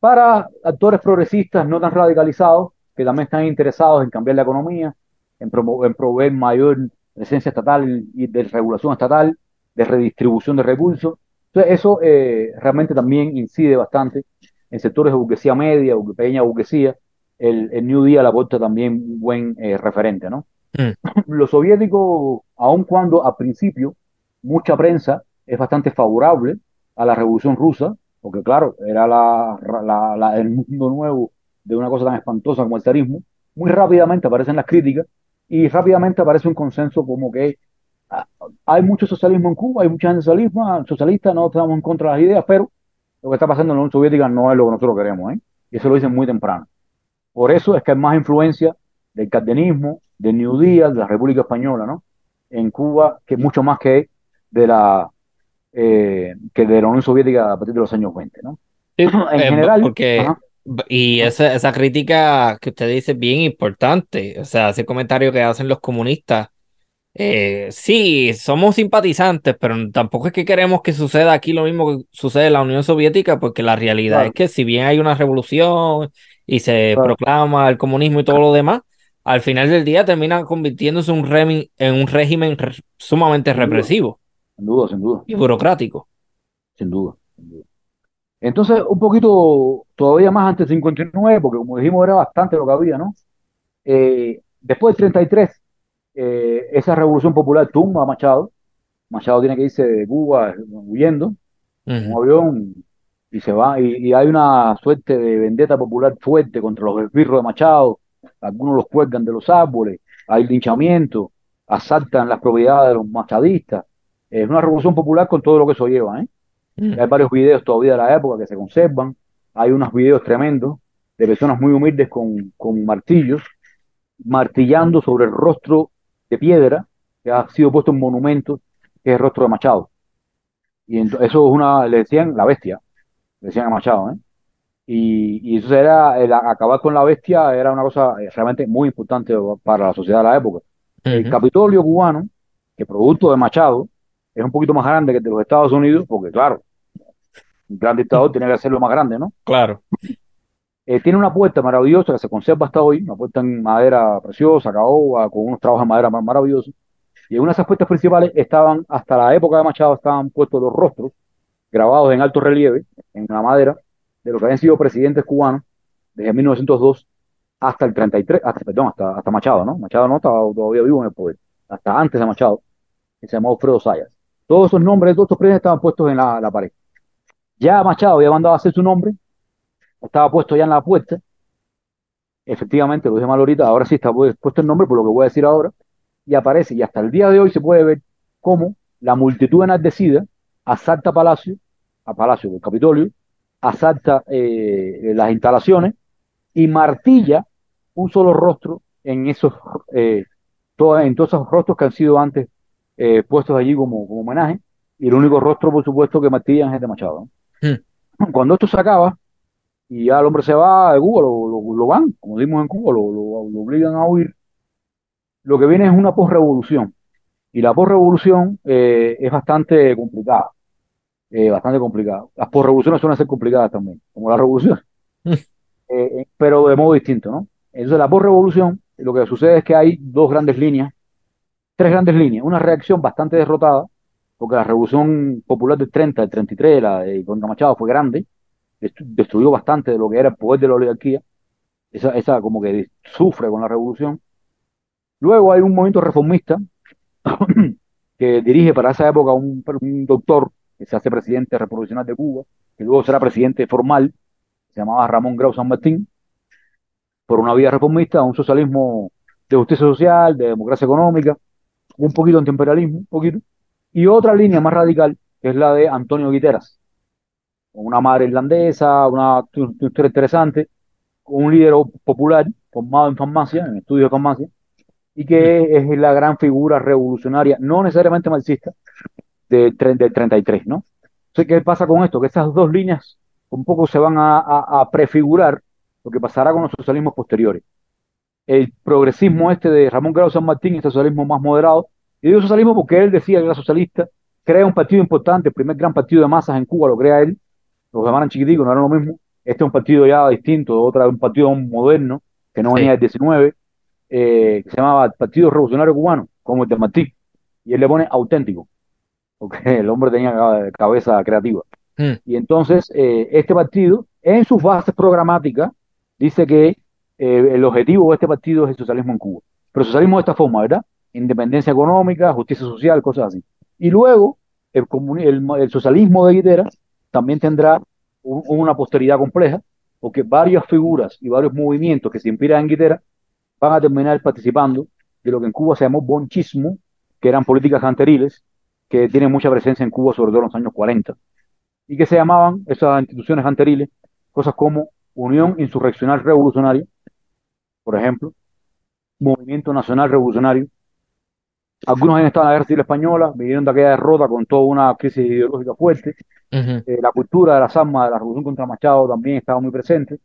para actores progresistas no tan radicalizados, que también están interesados en cambiar la economía, en, en proveer mayor presencia estatal y de regulación estatal, de redistribución de recursos. Entonces, eso eh, realmente también incide bastante en sectores de burguesía media, o pequeña burguesía. El, el, New Deal aporta también un buen eh, referente, ¿no? Mm. Los soviéticos, aun cuando al principio mucha prensa es bastante favorable a la revolución rusa, porque claro, era la, la, el mundo nuevo de una cosa tan espantosa como el zarismo, muy rápidamente aparecen las críticas y rápidamente aparece un consenso como que ah, hay mucho socialismo en Cuba, hay mucha gente socialismo, socialista, no estamos en contra de las ideas, pero lo que está pasando en la Unión Soviética no es lo que nosotros queremos, ¿eh? y eso lo dicen muy temprano. Por eso es que hay más influencia del cardenismo, del New Deal, de la República Española, ¿no? En Cuba, que mucho más que de la eh, que de la Unión Soviética a partir de los años 20, ¿no? Sí, En eh, general, porque, ajá, y esa, esa crítica que usted dice es bien importante, o sea, ese comentario que hacen los comunistas, eh, sí, somos simpatizantes, pero tampoco es que queremos que suceda aquí lo mismo que sucede en la Unión Soviética, porque la realidad es que si bien hay una revolución y se claro, proclama el comunismo y todo lo demás, al final del día termina convirtiéndose un en un régimen re- sumamente sin duda, represivo sin duda, sin duda, y burocrático. sin duda. Entonces, un poquito todavía más antes del 59, porque como dijimos era bastante lo que había, ¿no? Eh, después del 33, eh, esa revolución popular tumba a Machado. Machado tiene que irse de Cuba huyendo un avión y se va. Y, y hay una suerte de vendetta popular fuerte contra los esbirros de Machado. Algunos los cuelgan de los árboles, hay linchamiento, asaltan las propiedades de los machadistas. Es una revolución popular con todo lo que eso lleva, ¿eh? Ujú, Hay varios videos todavía de la época que se conservan. Hay unos videos tremendos de personas muy humildes con, con martillos, martillando sobre el rostro de piedra que ha sido puesto en monumentos, que es el rostro de Machado. Y eso es una, le decían la bestia, le decían a Machado, ¿eh? Y, y eso era, el acabar con la bestia era una cosa eh, realmente muy importante para la sociedad de la época. El Capitolio cubano, que producto de Machado, es un poquito más grande que el de los Estados Unidos, porque claro, un gran dictador tiene que hacerlo más grande, ¿no? Claro. Eh, tiene una puerta maravillosa que se conserva hasta hoy, una puerta en madera preciosa, caoba, con unos trabajos de madera mar- maravillosos. Y en una de esas puertas principales estaban, hasta la época de Machado, estaban puestos los rostros grabados en alto relieve, en la madera, de los que habían sido presidentes cubanos desde 1902 hasta el 33, hasta, perdón, hasta, hasta Machado, ¿no? Machado no estaba todavía vivo en el poder, hasta antes de Machado, que se llamaba Alfredo Sayas. Todos esos nombres todos estos presidentes estaban puestos en la, pared. Ya Machado había mandado a hacer su nombre, estaba puesto ya en la puerta, efectivamente, lo dije mal ahorita, ahora sí está pu- puesto el nombre por lo que voy a decir ahora, y aparece, y hasta el día de hoy se puede ver cómo la multitud enardecida asalta Palacio, a Palacio del Capitolio, asalta eh, las instalaciones y martilla un solo rostro en esos, eh, en todos esos rostros que han sido antes eh, puestos allí como, como homenaje, y el único rostro, por supuesto, que martillan es el de Machado, ¿no? Cuando esto se acaba, y ya el hombre se va de Cuba, lo, lo, lo van, como dimos en Cuba, lo, lo, obligan a huir. Lo que viene es una posrevolución. Y la posrevolución eh, es bastante complicada, eh, bastante complicada. Las posrevoluciones suelen ser complicadas también, como la revolución, mm, eh, eh, pero de modo distinto, ¿no? Entonces, la posrevolución, lo que sucede es que hay dos grandes líneas, tres grandes líneas. Una reacción bastante derrotada, porque la revolución popular del 30, del 33, la de contra Machado, fue grande, destru- destruyó bastante de lo que era el poder de la oligarquía esa, esa como que sufre con la revolución. Luego hay un movimiento reformista que dirige para esa época un, un doctor que se hace presidente revolucionario de Cuba, que luego será presidente formal, se llamaba Ramón Grau San Martín, por una vía reformista, un socialismo de justicia social, de democracia económica, un poquito antiimperialismo, un poquito, y otra línea más radical, que es la de Antonio Guiteras, una madre irlandesa, una, historia interesante, un líder popular formado en farmacia, en estudios de farmacia, y que es la gran figura revolucionaria, no necesariamente marxista, del, del 33, ¿no? Entonces, ¿qué pasa con esto? Que estas dos líneas un poco se van a, a- a prefigurar lo que pasará con los socialismos posteriores. El progresismo este de Ramón Grau San Martín, este socialismo más moderado, y digo socialismo porque él decía que era socialista, crea un partido importante, el primer gran partido de masas en Cuba lo crea él, los demás eran chiquiticos, no eran lo mismo. Este es un partido ya distinto, otra, un partido moderno, que no venía Sí. del 19, eh, que se llamaba Partido Revolucionario Cubano, como el de Martí. Y él le pone auténtico, porque el hombre tenía ca- cabeza creativa. mm, Y entonces, eh, este partido, en sus bases programáticas, dice que eh, el objetivo de este partido es el socialismo en Cuba. Pero socialismo de esta forma, ¿verdad? Independencia económica, justicia social, cosas así. Y luego, el, el, el socialismo de Guiteras también tendrá un- una posteridad compleja, porque varias figuras y varios movimientos que se inspiran en Guiteras van a terminar participando de lo que en Cuba se llamó bonchismo, que eran políticas anteriles, que tienen mucha presencia en Cuba, sobre todo en los años 40 y que se llamaban esas instituciones anteriles cosas como Unión Insurreccional Revolucionaria, por ejemplo, Movimiento Nacional Revolucionario, Algunos habían estado en la guerra civil española, vinieron de aquella derrota con toda una crisis ideológica fuerte. Eh, la cultura de las armas de la revolución contra Machado también estaba muy presente.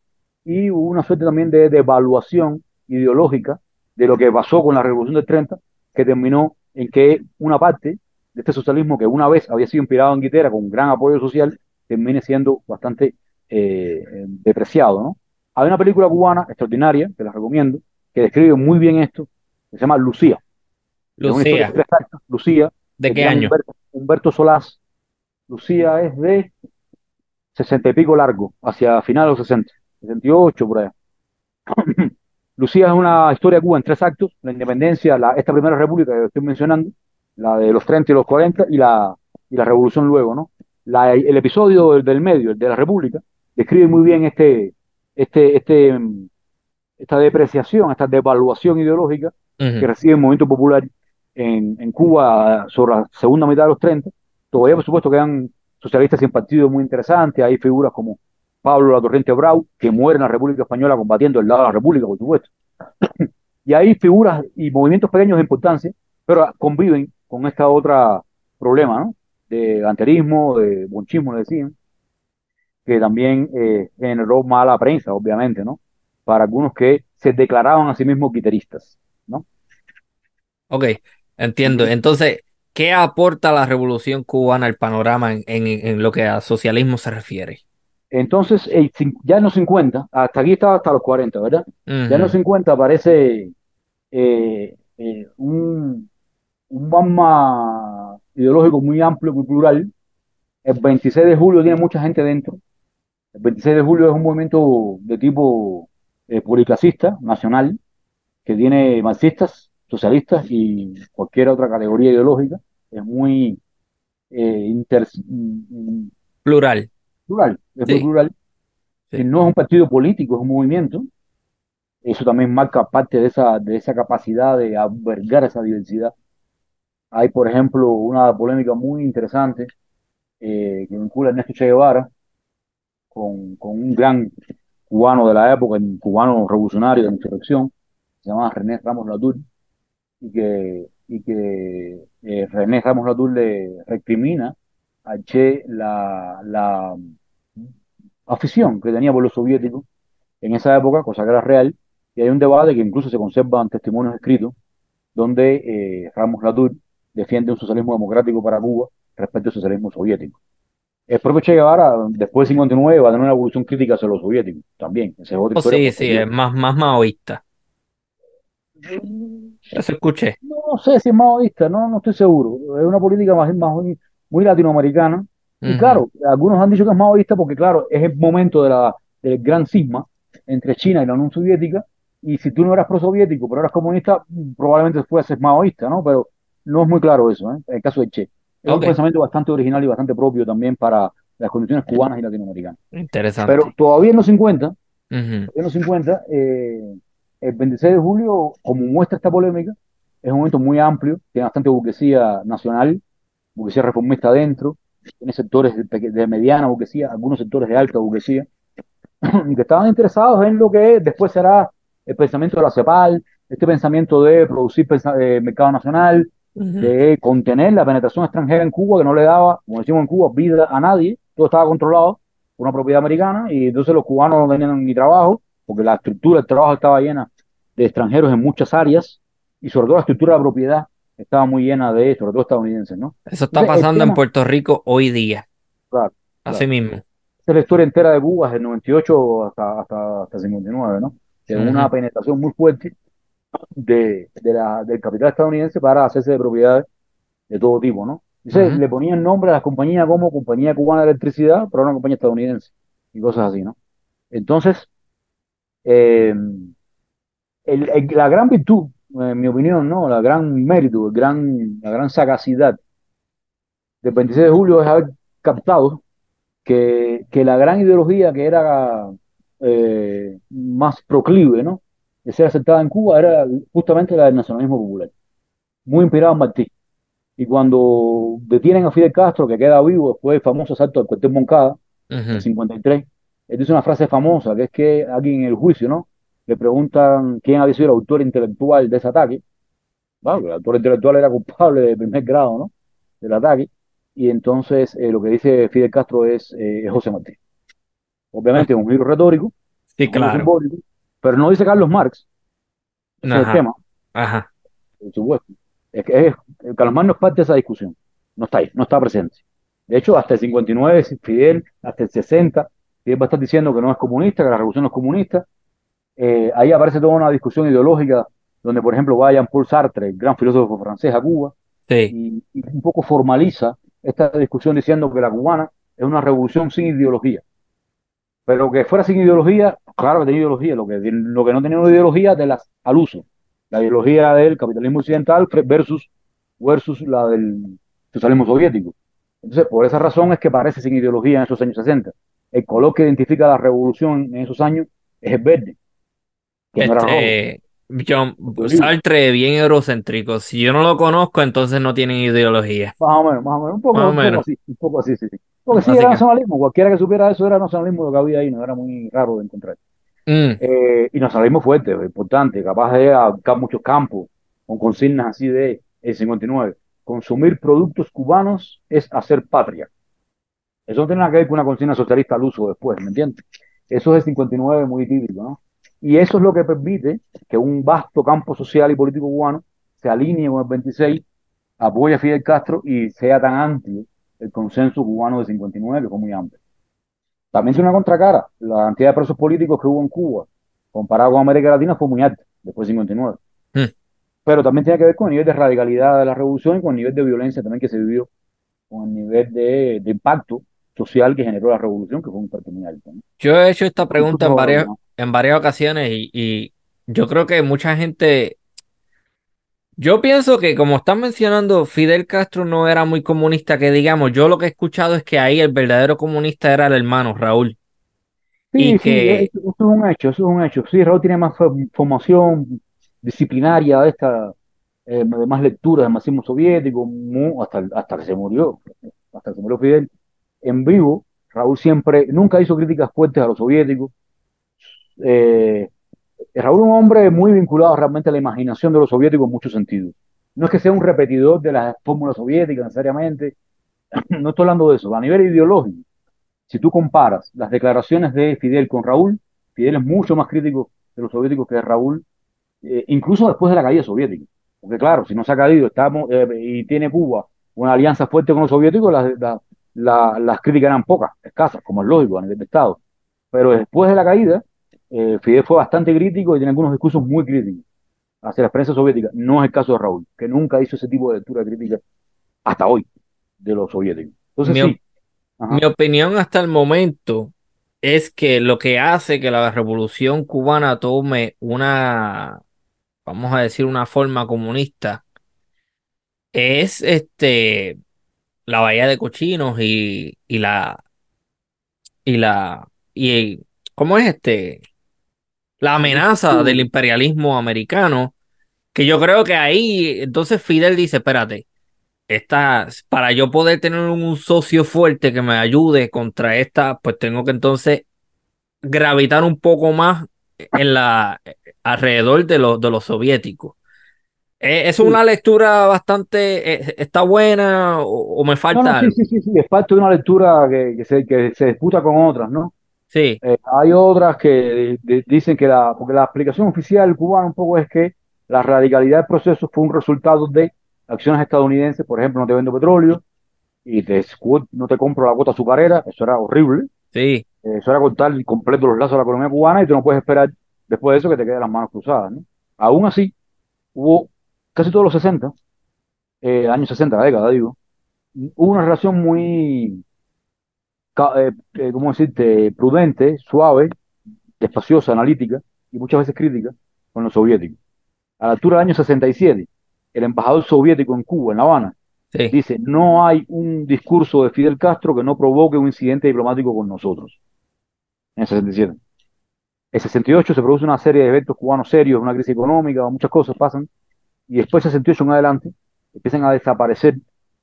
Y hubo una suerte también de devaluación ideológica de lo que pasó con la revolución del 30, que terminó en que una parte de este socialismo que una vez había sido inspirado en Guitera con gran apoyo social, termine siendo bastante eh, eh, depreciado, ¿no? Hay una película cubana extraordinaria, que la recomiendo, que describe muy bien esto, que se llama Lucía. Lucía, de tres actos. Lucía, ¿de qué año? Humberto, Humberto Solás. Lucía es de sesenta y pico largo, hacia finales de los 60, 68 por allá. Lucía es una historia de Cuba en tres actos, la independencia, la, esta primera república que estoy mencionando, la de los 30 y los 40 y la, y la revolución luego, ¿no? La- el episodio del, del medio, el de la república, describe muy bien este, este, este, esta depreciación, esta devaluación ideológica que recibe el movimiento popular en, en Cuba sobre la segunda mitad de los 30. Todavía, por supuesto, quedan socialistas sin partido muy interesantes. Hay figuras como Pablo La Torrente Brau, que muere en la República Española combatiendo el lado de la República, por supuesto. Y hay figuras y movimientos pequeños de importancia, pero conviven con esta otra problema, ¿no? De ganterismo, de bonchismo, le decían, que también eh, generó mala prensa, obviamente, ¿no? Para algunos que se declaraban a sí mismos guiteristas, ¿no? Ok, entiendo. Entonces, ¿qué aporta la revolución cubana al panorama en, en- en lo que a socialismo se refiere? Entonces, el ya en los 50, hasta aquí estaba hasta los 40, ¿verdad? Ya en los Ujú. 50 aparece eh, eh, un, un magma ideológico muy amplio, muy plural. El 26 de julio tiene mucha gente dentro. El 26 de julio es un movimiento de tipo eh, nacional, que tiene marxistas, socialistas y cualquier otra categoría ideológica. Es muy eh, inter- Plural. plural, es muy plural. sí. no es un partido político, es un movimiento. Eso también marca parte de esa, de esa capacidad de albergar esa diversidad. Hay, por ejemplo, una polémica muy interesante eh, que vincula a Ernesto Che Guevara con, un gran cubano de la época, un cubano revolucionario de insurrección, se llama René Ramos Latour, y que, eh, René Ramos Latour le recrimina a Che la, la afición que tenía por los soviéticos en esa época, cosa que era real, y hay un debate que incluso se conserva en testimonios escritos, donde eh, Ramos Latour defiende un socialismo democrático para Cuba respecto al socialismo soviético. El propio Che Guevara, después del 59, va a tener una evolución crítica hacia los soviéticos también. Esa es otra Oh, sí, sí, es más, más maoísta. Eso escuché. No sé si es maoísta, no, no estoy seguro. Es una política más, más muy, muy latinoamericana. Y claro, algunos han dicho que es maoísta porque, claro, es el momento de la, del gran cisma entre China y la Unión Soviética. Y si tú no eras prosoviético, pero eras comunista, probablemente después ser maoísta, ¿no? Pero no es muy claro eso, ¿eh? En el caso de Che. Es un Ok, pensamiento bastante original y bastante propio también para las condiciones cubanas y latinoamericanas. Pero interesante. todavía en los 50, Ujú. en los 50, eh, el 26 de julio, como muestra esta polémica, es un momento muy amplio, tiene bastante burguesía nacional, burguesía reformista adentro, tiene sectores de, de mediana burguesía, algunos sectores de alta burguesía, que estaban interesados en lo que después será el pensamiento de la CEPAL, este pensamiento de producir eh, mercado nacional, De contener la penetración extranjera en Cuba, que no le daba, como decimos en Cuba, vida a nadie, todo estaba controlado por una propiedad americana, y entonces los cubanos no tenían ni trabajo, porque la estructura del trabajo estaba llena de extranjeros en muchas áreas, y sobre todo la estructura de la propiedad estaba muy llena de, sobre todo estadounidenses, ¿no? Eso está Entonces, pasando en Puerto Rico hoy día. claro, Así claro. mismo. Esa es la historia entera de Cuba, desde el 98 hasta, hasta, hasta el 59, ¿no? De una Ujú. penetración muy fuerte de, de la, del capital estadounidense para hacerse de propiedades de todo tipo, ¿no? Entonces Ujú. le ponían nombre a las compañías como Compañía Cubana de Electricidad, pero una compañía estadounidense y cosas así, ¿no? Entonces, eh, el- el- la gran virtud, en mi opinión, ¿no? La gran mérito, el gran, la gran sagacidad del 26 de julio es haber captado que, que la gran ideología que era eh, más proclive, ¿no? De ser aceptada en Cuba era justamente la del nacionalismo popular, muy inspirado en Martí. Y cuando detienen a Fidel Castro, que queda vivo después del famoso asalto al cuartel Moncada, en Ujú. 53, él dice una frase famosa, que es que aquí en el juicio, ¿no? Le preguntan quién había sido el autor intelectual de ese ataque, bueno, el autor intelectual era culpable de primer grado, ¿no? Del ataque. Y entonces eh, lo que dice Fidel Castro es, eh, José Martí. Obviamente es un giro retórico, Sí, claro. simbólico, pero no dice Carlos Marx, ese es el tema, ajá. por supuesto. Es que es, Carlos Marx no es parte de esa discusión, no está ahí, no está presente. De hecho, hasta el 59, Fidel, hasta el 60, Fidel va a estar diciendo que no es comunista, que la revolución no es comunista. Eh, ahí aparece toda una discusión ideológica donde, por ejemplo, va Jean-Paul Sartre, el gran filósofo francés, a Cuba, Sí, y, y un poco formaliza esta discusión diciendo que la cubana es una revolución sin ideología. Pero que fuera sin ideología, claro que tenía ideología, lo que, lo que no tenía una ideología de las, al uso. La ideología del capitalismo occidental versus, versus la del socialismo soviético. Entonces, por esa razón es que parece sin ideología en esos años 60. El color que identifica la revolución en esos años es el verde, que no era este, John Sartre bien eurocéntrico. Si yo no lo conozco, entonces no tienen ideología. Más o menos, más o menos, un poco, Más o un poco menos. así, un poco así, sí, sí. Porque sí, Así era que, nacionalismo, cualquiera que supiera eso era nacionalismo lo que había ahí, no era muy raro de encontrar. mm, Eh, y nacionalismo fuerte, importante, capaz de abarcar muchos campos, con consignas así de el 59. Consumir productos cubanos es hacer patria. Eso no tiene nada que ver con una consigna socialista al uso después, ¿me entiendes? Eso es el 59 muy típico, ¿no? Y eso es lo que permite que un vasto campo social y político cubano se alinee con el 26, apoye a Fidel Castro y sea tan amplio el consenso cubano de 59, que fue muy amplio. También tiene una contracara. La cantidad de presos políticos que hubo en Cuba, comparado con América Latina, fue muy alta, después de 59. mm. Pero también tiene que ver con el nivel de radicalidad de la revolución y con el nivel de violencia también que se vivió, con el nivel de, de impacto social que generó la revolución, que fue un impacto muy alto. ¿no? Yo he hecho esta pregunta en varias, en varias ocasiones y, y yo creo que mucha gente, yo pienso que como están mencionando, Fidel Castro no era muy comunista, que digamos, yo lo que he escuchado es que ahí el verdadero comunista era el hermano Raúl y Sí, sí, que, eso, es un hecho, eso es un hecho. Sí, Raúl tiene más fo- formación disciplinaria esta, eh, más lectura del marxismo soviético, hasta, hasta que se murió, hasta que se murió Fidel. En vivo, Raúl siempre, nunca hizo críticas fuertes a los soviéticos. Eh, Raúl es un hombre muy vinculado realmente a la imaginación de los soviéticos en muchos sentidos. No es que sea un repetidor de las fórmulas soviéticas necesariamente, no estoy hablando de eso, a nivel ideológico. Si tú comparas las declaraciones de Fidel con Raúl, Fidel es mucho más crítico de los soviéticos que Raúl, eh, incluso después de la caída soviética. Porque claro, si no se ha caído estamos, eh, y tiene Cuba una alianza fuerte con los soviéticos, las, la- la- las críticas eran pocas, escasas, como es lógico a nivel de Estado. Pero después de la caída, eh, Fidel fue bastante crítico y tiene algunos discursos muy críticos hacia la experiencia soviética. No es el caso de Raúl, que nunca hizo ese tipo de lectura crítica hasta hoy de los soviéticos. Entonces mi, sí, ajá. mi opinión hasta el momento es que lo que hace que la revolución cubana tome una, vamos a decir, una forma comunista es este la bahía de cochinos y, y la y la y ¿cómo es este? La amenaza del imperialismo americano, que yo creo que ahí entonces Fidel dice, espérate, esta, para yo poder tener un socio fuerte que me ayude contra esta, pues tengo que entonces gravitar un poco más en la alrededor de los de los soviéticos. Eh, ¿Es una lectura bastante, eh, está buena o, o me No, falta no, sí, algo? sí, sí, sí, es parte de una lectura que, que se, que se disputa con otras, ¿no? Sí, Eh, hay otras que de- dicen que la, porque la explicación oficial cubana un poco es que la radicalidad del proceso fue un resultado de acciones estadounidenses, por ejemplo, no te vendo petróleo y te, no te compro la cuota azucarera, eso era horrible, sí, eh, eso era cortar completo los lazos de la economía cubana y tú no puedes esperar después de eso que te queden las manos cruzadas, ¿no? Aún así, hubo casi todos los 60, eh, años 60, la década, digo, hubo una relación muy, eh, eh, ¿cómo decirte?, prudente, suave, espaciosa, analítica y muchas veces crítica con los soviéticos. A la altura del año 67, el embajador soviético en Cuba, en La Habana, sí. dice, no hay un discurso de Fidel Castro que no provoque un incidente diplomático con nosotros. En el 67. En el 68 se produce una serie de eventos cubanos serios, una crisis económica, muchas cosas pasan, y después de 68 en adelante empiezan a desaparecer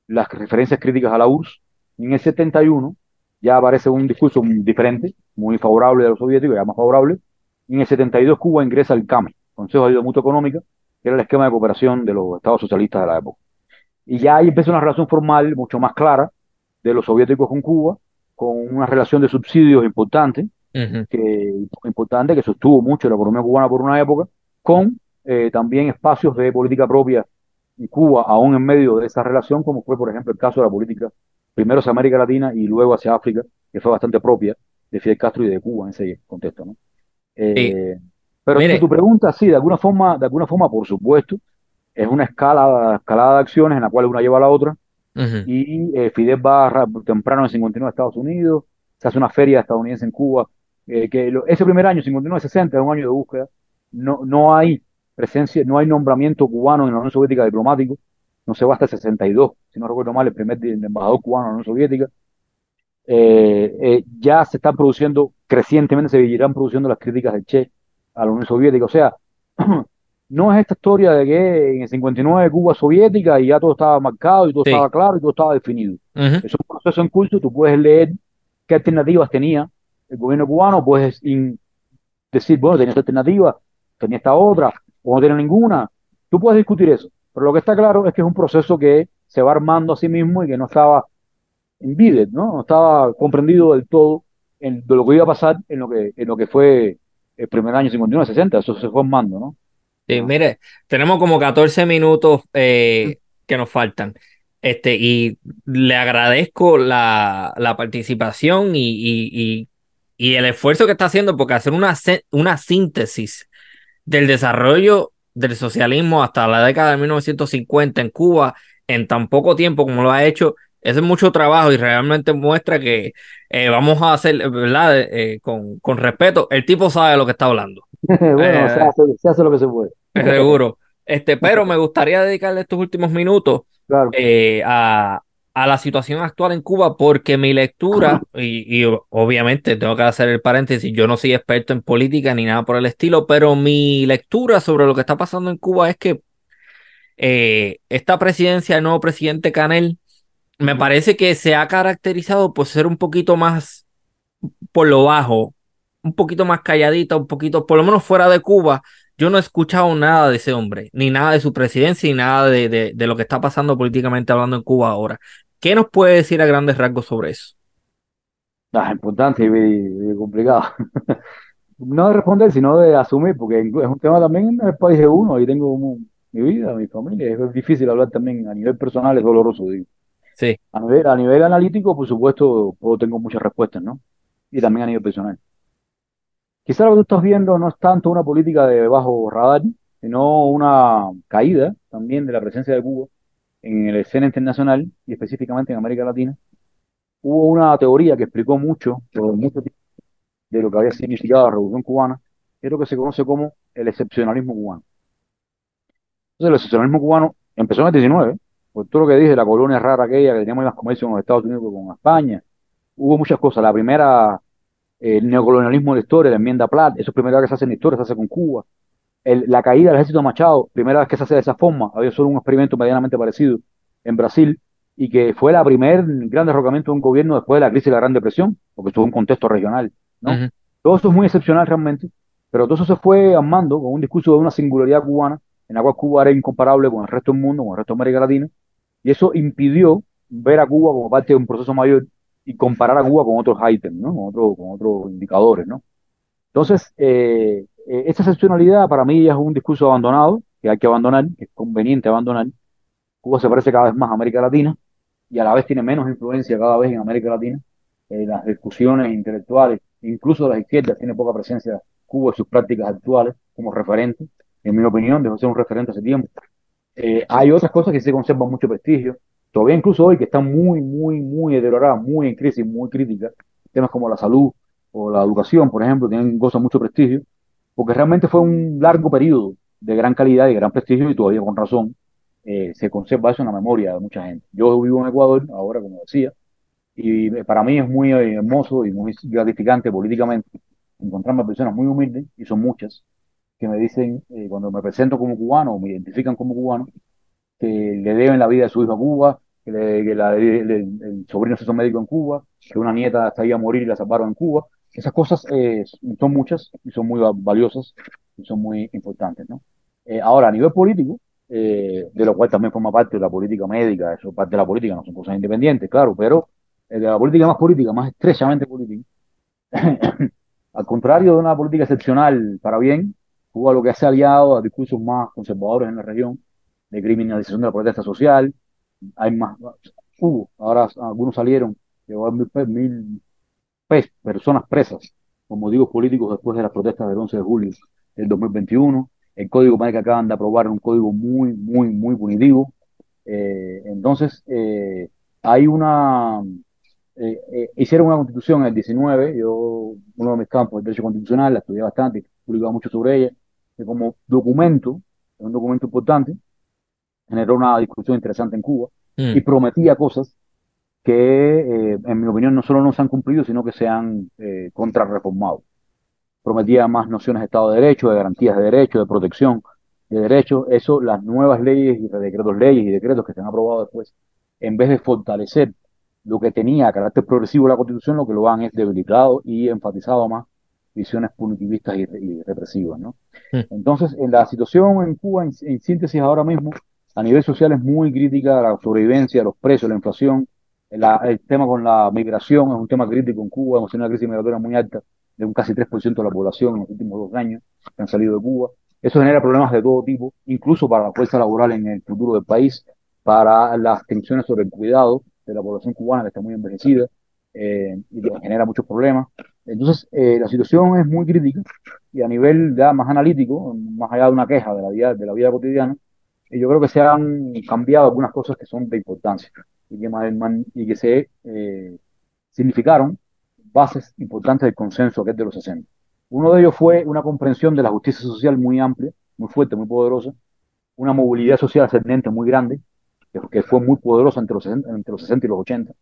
las referencias críticas a la URSS, y en el 71 ya aparece un discurso diferente, muy favorable a los soviéticos, ya más favorable, y en el 72 Cuba ingresa al CAME, Consejo de Ayuda Mutua Económica, que era el esquema de cooperación de los estados socialistas de la época. Y ya ahí empezó una relación formal mucho más clara de los soviéticos con Cuba, con una relación de subsidios importante, que, importante que sostuvo mucho la economía cubana por una época, con eh, también espacios de política propia en Cuba, aún en medio de esa relación, como fue, por ejemplo, el caso de la política primero hacia América Latina y luego hacia África, que fue bastante propia de Fidel Castro y de Cuba en ese contexto, ¿no? Eh, pero tu pregunta, sí, de alguna forma, de alguna forma, por supuesto, es una escala, escalada de acciones en la cual una lleva a la otra. Y eh, Fidel va temprano en 59 a Estados Unidos, se hace una feria estadounidense en Cuba, eh, que ese primer año, 59-60, es un año de búsqueda. No, no hay presencia, no hay nombramiento cubano en la Unión Soviética diplomático, no se va hasta el 62, si no recuerdo mal, el primer embajador cubano en la Unión Soviética. Eh, ya se están produciendo, crecientemente se irán produciendo las críticas del Che a la Unión Soviética. O sea, no es esta historia de que en el 59 Cuba soviética y ya todo estaba marcado y todo estaba claro y todo estaba definido. Es un proceso en curso, tú puedes leer qué alternativas tenía el gobierno cubano, puedes decir, bueno, tenía esta alternativa, tenía esta otra, o no tiene ninguna. Tú puedes discutir eso, pero lo que está claro es que es un proceso que se va armando a sí mismo y que no estaba en ¿no? No estaba comprendido del todo en, de lo que iba a pasar en lo que, en lo que fue el primer año 59-60, eso se fue armando, ¿no? Sí, mire, tenemos como 14 minutos eh, que nos faltan. Este, y le agradezco la, participación y, el esfuerzo que está haciendo, porque hacer una, una síntesis del desarrollo del socialismo hasta la década de 1950 en Cuba en tan poco tiempo como lo ha hecho, eso es mucho trabajo y realmente muestra que eh, vamos a hacer, ¿verdad? Eh, con, con respeto, el tipo sabe lo que está hablando. bueno, eh, se, hace, lo que se puede. Seguro. Este, pero me gustaría dedicarle estos últimos minutos eh, a, a, la situación actual en Cuba, porque mi lectura, y, obviamente tengo que hacer el paréntesis, yo no soy experto en política ni nada por el estilo, pero mi lectura sobre lo que está pasando en Cuba es que eh, esta presidencia del nuevo presidente Canel me parece que se ha caracterizado por ser un poquito más por lo bajo, un poquito más calladita, un poquito, por lo menos fuera de Cuba, yo no he escuchado nada de ese hombre, ni nada de su presidencia, ni nada de, lo que está pasando políticamente hablando en Cuba ahora. ¿Qué nos puede decir a grandes rasgos sobre eso? Ah, importante y, complicado. no de responder, sino de asumir, porque es un tema también en el país de uno, ahí tengo mi vida, mi familia, es difícil hablar también a nivel personal, es doloroso, digo. Sí. A nivel, a nivel analítico, por supuesto, puedo, tengo muchas respuestas, ¿no? Y también a nivel personal. Quizá lo que tú estás viendo no es tanto una política de bajo radar, sino una caída también de la presencia de Cuba en la escena internacional y específicamente en América Latina. Hubo una teoría que explicó mucho, mucho de lo que había significado la Revolución Cubana, que es lo que se conoce como el excepcionalismo cubano. Entonces, el excepcionalismo cubano empezó en el 19, por todo lo que dije, la colonia rara aquella que teníamos en las con los Estados Unidos con España. Hubo muchas cosas. La primera, el neocolonialismo de la historia, la enmienda Platt, eso es vez que se hace en la historia, se hace con Cuba. La caída del ejército de Machado, primera vez que se hace de esa forma, había solo un experimento medianamente parecido en Brasil, y que fue la primer gran derrocamiento de un gobierno después de la crisis de la Gran Depresión, porque estuvo en un contexto regional. ¿no? Todo eso es muy excepcional realmente, pero todo eso se fue armando con un discurso de una singularidad cubana, en la cual Cuba era incomparable con el resto del mundo, con el resto de América Latina, y eso impidió ver a Cuba como parte de un proceso mayor y comparar a Cuba con otros ítems, ¿no? Con, otro, con otros indicadores, ¿no? Entonces, eh, eh, esa excepcionalidad para mí ya es un discurso abandonado, que hay que abandonar, es conveniente abandonar. Cuba se parece cada vez más a América Latina y a la vez tiene menos influencia cada vez en América Latina. Eh, las discusiones intelectuales, incluso de las izquierdas, tiene poca presencia Cuba en sus prácticas actuales como referente. En mi opinión, dejó de ser un referente hace tiempo. Eh, hay otras cosas que se conservan mucho prestigio. Todavía incluso hoy que están muy, muy, muy deterioradas, muy en crisis, muy críticas. Temas como la salud o la educación, por ejemplo, tienen gozan mucho prestigio, porque realmente fue un largo periodo de gran calidad y gran prestigio y todavía con razón eh, se conserva eso en la memoria de mucha gente. Yo vivo en Ecuador, ahora como decía, y para mí es muy hermoso y muy gratificante políticamente encontrarme personas muy humildes, y son muchas, que me dicen, eh, cuando me presento como cubano o me identifican como cubano, que le deben la vida de su hijo a Cuba, que, el sobrino se hizo médico en Cuba, que una nieta hasta iba a morir y la salvaron en Cuba. Esas cosas eh, son muchas y son muy valiosas y son muy importantes, ¿no? Eh, ahora, a nivel político, eh, de lo cual también forma parte de la política médica, eso parte de la política, no son cosas independientes, claro, pero de la política más política, más estrechamente política, al contrario de una política excepcional para bien, Cuba lo que se ha aliado a discursos más conservadores en la región, de criminalización de la protesta social, hay más, hubo, ahora algunos salieron, llegó a mil, mil personas presas como motivos políticos después de las protestas del 11 de julio del 2021. El código penal que acaban de aprobar es un código muy, muy, muy punitivo. Eh, entonces, eh, hay una... Eh, hicieron una constitución en el 19, yo, uno de mis campos, el derecho constitucional, la estudié bastante, he publicado mucho sobre ella, que como documento, es un documento importante, generó una discusión interesante en Cuba mm. y prometía cosas que, eh, en mi opinión, no solo no se han cumplido, sino que se han eh, contrarreformado. Prometía más nociones de Estado de Derecho, de garantías de derecho, de protección de derechos. Eso, las nuevas leyes y decretos leyes y decretos que se han aprobado después, en vez de fortalecer lo que tenía carácter progresivo la Constitución, lo que lo han es debilitado y enfatizado más visiones punitivistas y, represivas. ¿no? Entonces, en la situación en Cuba, en, síntesis ahora mismo, a nivel social es muy crítica la sobrevivencia, los precios, la inflación, el tema con la migración es un tema crítico en Cuba, hemos tenido una crisis migratoria muy alta de un casi 3% de la población en los últimos dos años que han salido de Cuba. Eso genera problemas de todo tipo, incluso para la fuerza laboral en el futuro del país, para las tensiones sobre el cuidado de la población cubana que está muy envejecida eh, y que genera muchos problemas. Entonces, eh, la situación es muy crítica y a nivel ya más analítico, más allá de una queja de la vida, de la vida cotidiana, eh, yo creo que se han cambiado algunas cosas que son de importancia y que, y que se eh, significaron bases importantes del consenso que es de los 60. Uno de ellos fue una comprensión de la justicia social muy amplia, muy fuerte, muy poderosa, una movilidad social ascendente muy grande, que, fue muy poderosa entre los, 60, entre los 60 y los 80.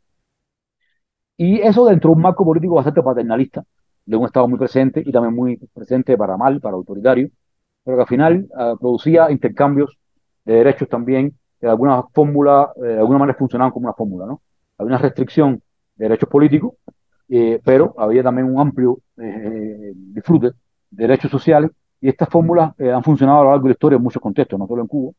Y eso dentro de un marco político bastante paternalista, de un Estado muy presente y también muy presente para mal, para autoritario, pero que al final ah, producía intercambios de derechos también de alguna fórmula, eh, de alguna manera funcionaban como una fórmula, ¿no? Había una restricción de derechos políticos, eh, pero había también un amplio eh, disfrute de derechos sociales, y estas fórmulas han funcionado a lo largo de la historia en muchos contextos, no solo en Cuba,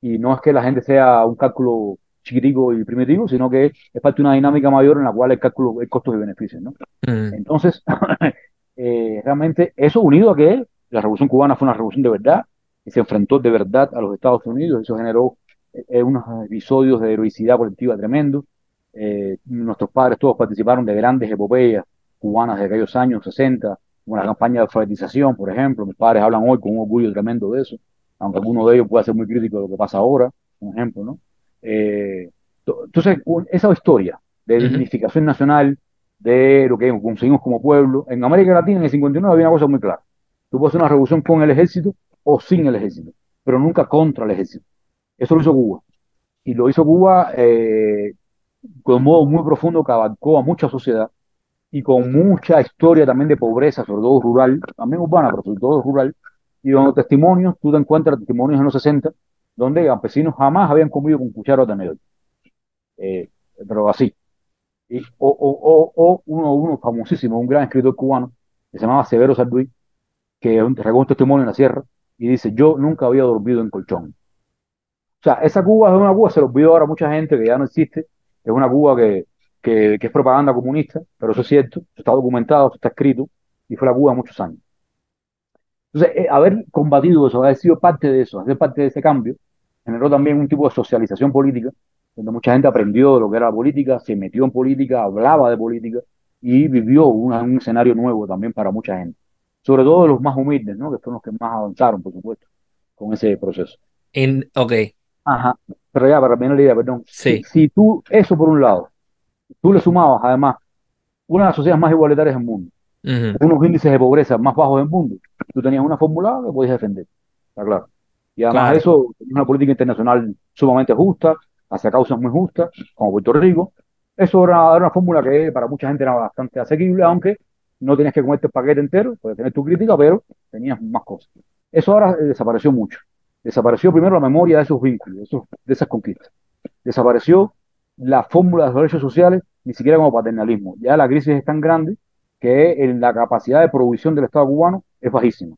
y no es que la gente sea un cálculo chiquitico y primitivo, sino que es parte de una dinámica mayor en la cual el cálculo es costos y beneficios, ¿no? Mm. Entonces, realmente eso unido a que la revolución cubana fue una revolución de verdad, y se enfrentó de verdad a los Estados Unidos, eso generó eh, unos episodios de heroicidad colectiva tremendo. Eh, nuestros padres todos participaron de grandes epopeyas cubanas de aquellos años 60, como la campaña de alfabetización, por ejemplo. Mis padres hablan hoy con un orgullo tremendo de eso, aunque alguno de ellos pueda ser muy crítico de lo que pasa ahora, por ejemplo, ¿no? Eh, entonces, esa historia de dignificación nacional, de lo que conseguimos como pueblo, en América Latina en el 59 había una cosa muy clara. Tú puedes hacer una revolución con el ejército o sin el ejército, pero nunca contra el ejército. Eso lo hizo Cuba. Y lo hizo Cuba eh, con un modo muy profundo que abarcó a mucha sociedad y con mucha historia también de pobreza, sobre todo rural, también urbana, pero sobre todo rural. Y donde testimonios, tú te encuentras testimonios en los 60, donde campesinos jamás habían comido con cuchara de tenedor. Eh, pero así. Y, o, o, o, uno, uno famosísimo, un gran escritor cubano, que se llamaba Severo Sarduy, que regó un testimonio en la sierra y dice, yo nunca había dormido en colchón. O sea, esa Cuba es una Cuba, se lo olvidó ahora mucha gente que ya no existe, es una Cuba que, que, es propaganda comunista, pero eso es cierto, está documentado, está escrito, y fue la Cuba muchos años. Entonces, eh, haber combatido eso, haber sido parte de eso, hacer parte de ese cambio, generó también un tipo de socialización política, donde mucha gente aprendió de lo que era la política, se metió en política, hablaba de política y vivió un escenario nuevo también para mucha gente. Sobre todo los más humildes, ¿no? que fueron los que más avanzaron, por supuesto, con ese proceso. En, ok, Ajá, pero ya, para mí la idea, perdón. Si, si, tú, eso por un lado, tú le sumabas además una de las sociedades más igualitarias del mundo, unos índices de pobreza más bajos del mundo, tú tenías una fórmula que podías defender, está claro. Y además de eso, una política internacional sumamente justa, hacia causas muy justas, como Puerto Rico. Eso era, una fórmula que para mucha gente era bastante asequible, aunque no tenías que comerte el paquete entero, puedes tener tu crítica, pero tenías más cosas. Eso ahora eh, desapareció mucho. Desapareció primero la memoria de esos vínculos, de, esas conquistas. Desapareció la fórmula de los derechos sociales, ni siquiera como paternalismo. Ya la crisis es tan grande que en la capacidad de provisión del Estado cubano es bajísima.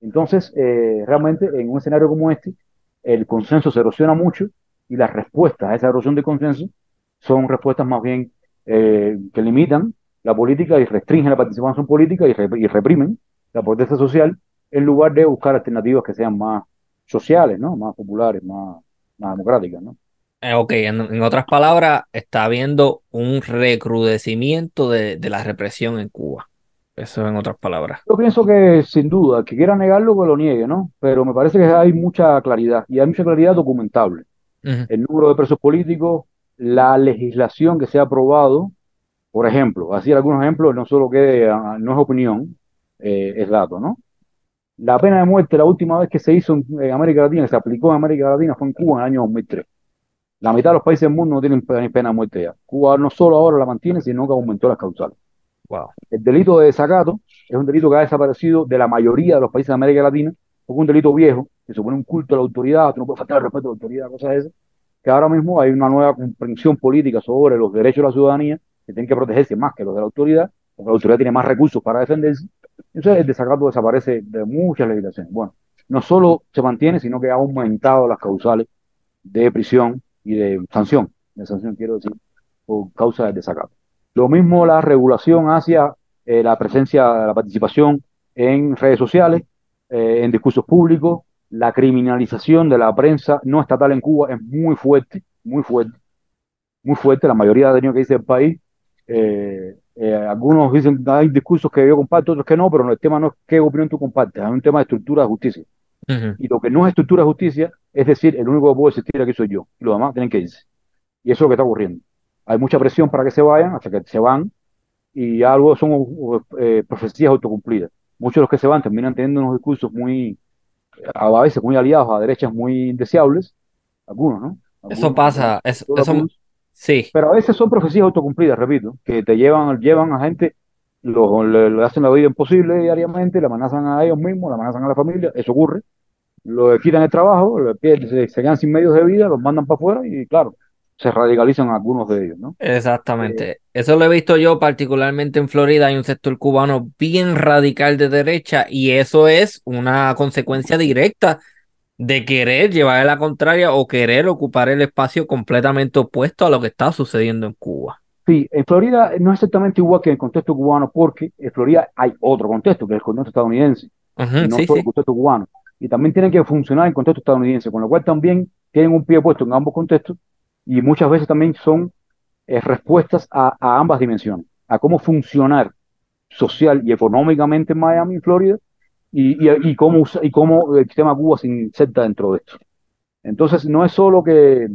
Entonces, eh, realmente en un escenario como este, el consenso se erosiona mucho y las respuestas a esa erosión de consenso son respuestas más bien eh, que limitan la política y restringen la participación política y, y reprimen la protesta social en lugar de buscar alternativas que sean más sociales, ¿no? Más populares, más, más democráticas, ¿no? Eh, ok, en, otras palabras, está habiendo un recrudecimiento de, de, la represión en Cuba. Eso en otras palabras. Yo pienso que sin duda, que quiera negarlo, que lo niegue, ¿no? Pero me parece que hay mucha claridad y hay mucha claridad documentable. El número de presos políticos, la legislación que se ha aprobado, por ejemplo, así algunos ejemplos, no solo que ah, no es opinión, eh, es dato, ¿no? La pena de muerte, la última vez que se hizo en, América Latina, que se aplicó en América Latina, fue en Cuba en el año 2003. La mitad de los países del mundo no tienen pena de muerte ya. Cuba no solo ahora la mantiene, sino que aumentó las causales. Wow. El delito de desacato es un delito que ha desaparecido de la mayoría de los países de América Latina, porque es un delito viejo, que supone un culto a la autoridad, no puede faltar el respeto a la autoridad, cosas esas, que ahora mismo hay una nueva comprensión política sobre los derechos de la ciudadanía, que tienen que protegerse más que los de la autoridad, porque la autoridad tiene más recursos para defenderse, entonces el desacato desaparece de muchas legislaciones. Bueno, no solo se mantiene, sino que ha aumentado las causales de prisión y de sanción, de sanción quiero decir, por causa del desacato. Lo mismo la regulación hacia eh, la presencia, la participación en redes sociales, eh, en discursos públicos, la criminalización de la prensa no estatal en Cuba es muy fuerte, muy fuerte, muy fuerte. La mayoría de daño que dice el país eh, eh, algunos dicen hay discursos que yo comparto, otros que no, pero el tema no es qué opinión tú compartes, es un tema de estructura de justicia. Y lo que no es estructura de justicia, es decir, el único que puede existir aquí soy yo, y los demás tienen que irse. Y eso es lo que está ocurriendo. Hay mucha presión para que se vayan, hasta que se van, y algo son eh, profecías autocumplidas. Muchos de los que se van terminan teniendo unos discursos muy, a veces muy aliados a derechas muy indeseables, algunos, ¿no? eso pasa, eso, Sí. Pero a veces son profecías autocumplidas, repito, que te llevan, llevan a gente, lo, le, hacen la vida imposible diariamente, le amenazan a ellos mismos, le amenazan a la familia, eso ocurre, lo quitan el trabajo, se, se, quedan sin medios de vida, los mandan para afuera y claro, se radicalizan algunos de ellos, ¿no? Exactamente. Eh, eso lo he visto yo particularmente en Florida, hay un sector cubano bien radical de derecha y eso es una consecuencia directa de querer llevar a la contraria o querer ocupar el espacio completamente opuesto a lo que está sucediendo en Cuba. Sí, en Florida no es exactamente igual que en el contexto cubano, porque en Florida hay otro contexto, que es el contexto estadounidense, no solo el contexto cubano. Y también tienen que funcionar en el contexto estadounidense, con lo cual también tienen un pie puesto en ambos contextos y muchas veces también son eh, respuestas a, a ambas dimensiones, a cómo funcionar social y económicamente en Miami y Florida y, y, y, cómo, y cómo el sistema Cuba se inserta dentro de esto. Entonces, no es solo que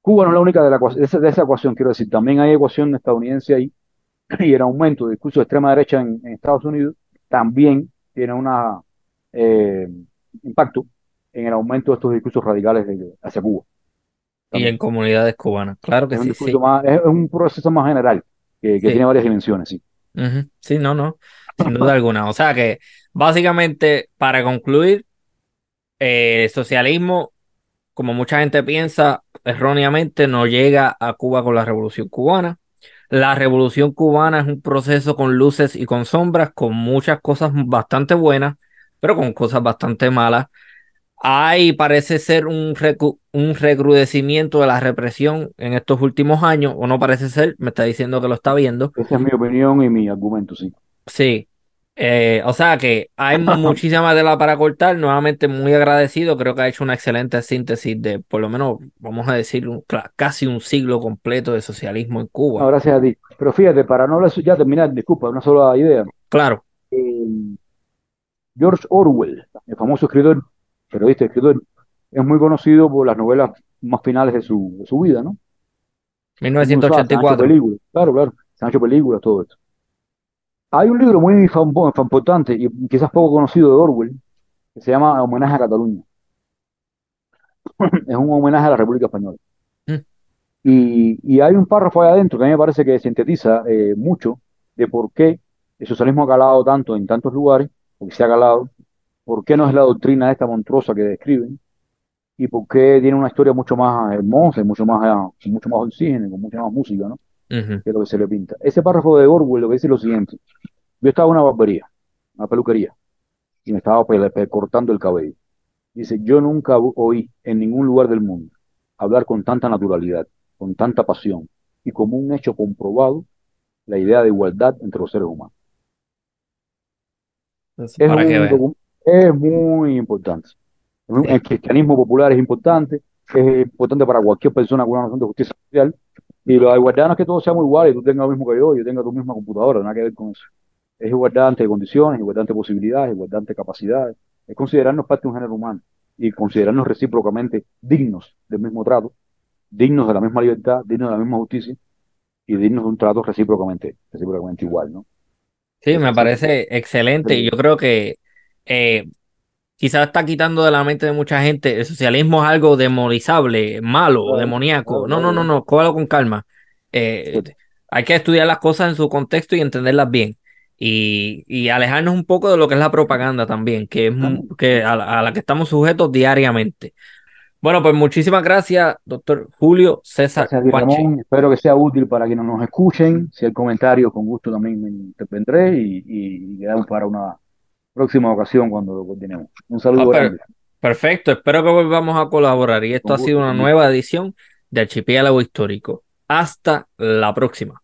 Cuba no es la única de, la, de, esa, ecuación, quiero decir, también hay ecuación estadounidense ahí, y el aumento del discurso de extrema derecha en, Estados Unidos también tiene un eh, impacto en el aumento de estos discursos radicales hacia Cuba. Y en comunidades cubanas, claro que es sí. Un sí. Más, es un proceso más general, que, que tiene varias dimensiones, sí. Sí, no, no, sin duda alguna. O sea que básicamente, para concluir, el socialismo, como mucha gente piensa erróneamente, no llega a Cuba con la revolución cubana. La revolución cubana es un proceso con luces y con sombras, con muchas cosas bastante buenas, pero con cosas bastante malas. Hay, parece ser un, un recrudecimiento de la represión en estos últimos años, o no parece ser, me está diciendo que lo está viendo. Esa es mi opinión y mi argumento, sí. Sí, eh, o sea que hay muchísima tela para cortar. Nuevamente, muy agradecido. Creo que ha hecho una excelente síntesis de, por lo menos, vamos a decir, casi un siglo completo de socialismo en Cuba. gracias a ti. Pero fíjate, para no ya terminar, disculpa, una sola idea. Claro. Eh, George Orwell, el famoso escritor, periodista, escritor, es muy conocido por las novelas más finales de su, de su vida, ¿no? 1984. Claro, claro. Se han hecho películas, todo esto. Hay un libro muy importante y quizás poco conocido de Orwell, que se llama Homenaje a Cataluña. es un homenaje a la República Española. Mm. Y, hay un párrafo ahí adentro que a mí me parece que sintetiza eh, mucho de por qué el socialismo ha calado tanto en tantos lugares, porque se ha calado, por qué no es la doctrina esta monstruosa que describen, y por qué tiene una historia mucho más hermosa, mucho más, mucho más oxígeno, con mucha más música, ¿no? Que lo que se le pinta. Ese párrafo de Orwell lo que dice lo siguiente. Yo estaba en una barbería, una peluquería, y me estaba cortando el cabello. Dice, yo nunca oí en ningún lugar del mundo hablar con tanta naturalidad, con tanta pasión y como un hecho comprobado la idea de igualdad entre los seres humanos. Es, es, muy importante. El cristianismo popular es importante, es importante para cualquier persona con una noción de justicia social. Y la igualdad no es que todos seamos iguales, tú tengas lo mismo que yo, yo tenga tu misma computadora, nada que ver con eso. Es igualdad ante condiciones, igualdad ante posibilidades, igualdad ante capacidades. Es considerarnos parte de un género humano y considerarnos recíprocamente dignos del mismo trato, dignos de la misma libertad, dignos de la misma justicia y dignos de un trato recíprocamente, recíprocamente igual, ¿no? Sí, me parece excelente y yo creo que eh, quizás está quitando de la mente de mucha gente, el socialismo es algo demonizable, malo, demoníaco. no, no, no, no, cógalo con calma. Eh, hay que estudiar las cosas en su contexto y entenderlas bien. Y, alejarnos un poco de lo que es la propaganda también, que es que a, la, que estamos sujetos diariamente. Bueno, pues muchísimas gracias, doctor Julio César. Gracias, Espero que sea útil para quienes nos escuchen. Si el comentario, con gusto también me intervendré y, y quedamos para una próxima ocasión cuando lo continuemos. Un saludo ah, Perfecto, espero que volvamos a colaborar. Y esto ha sido una nueva edición de Archipiélago Histórico. Hasta la próxima.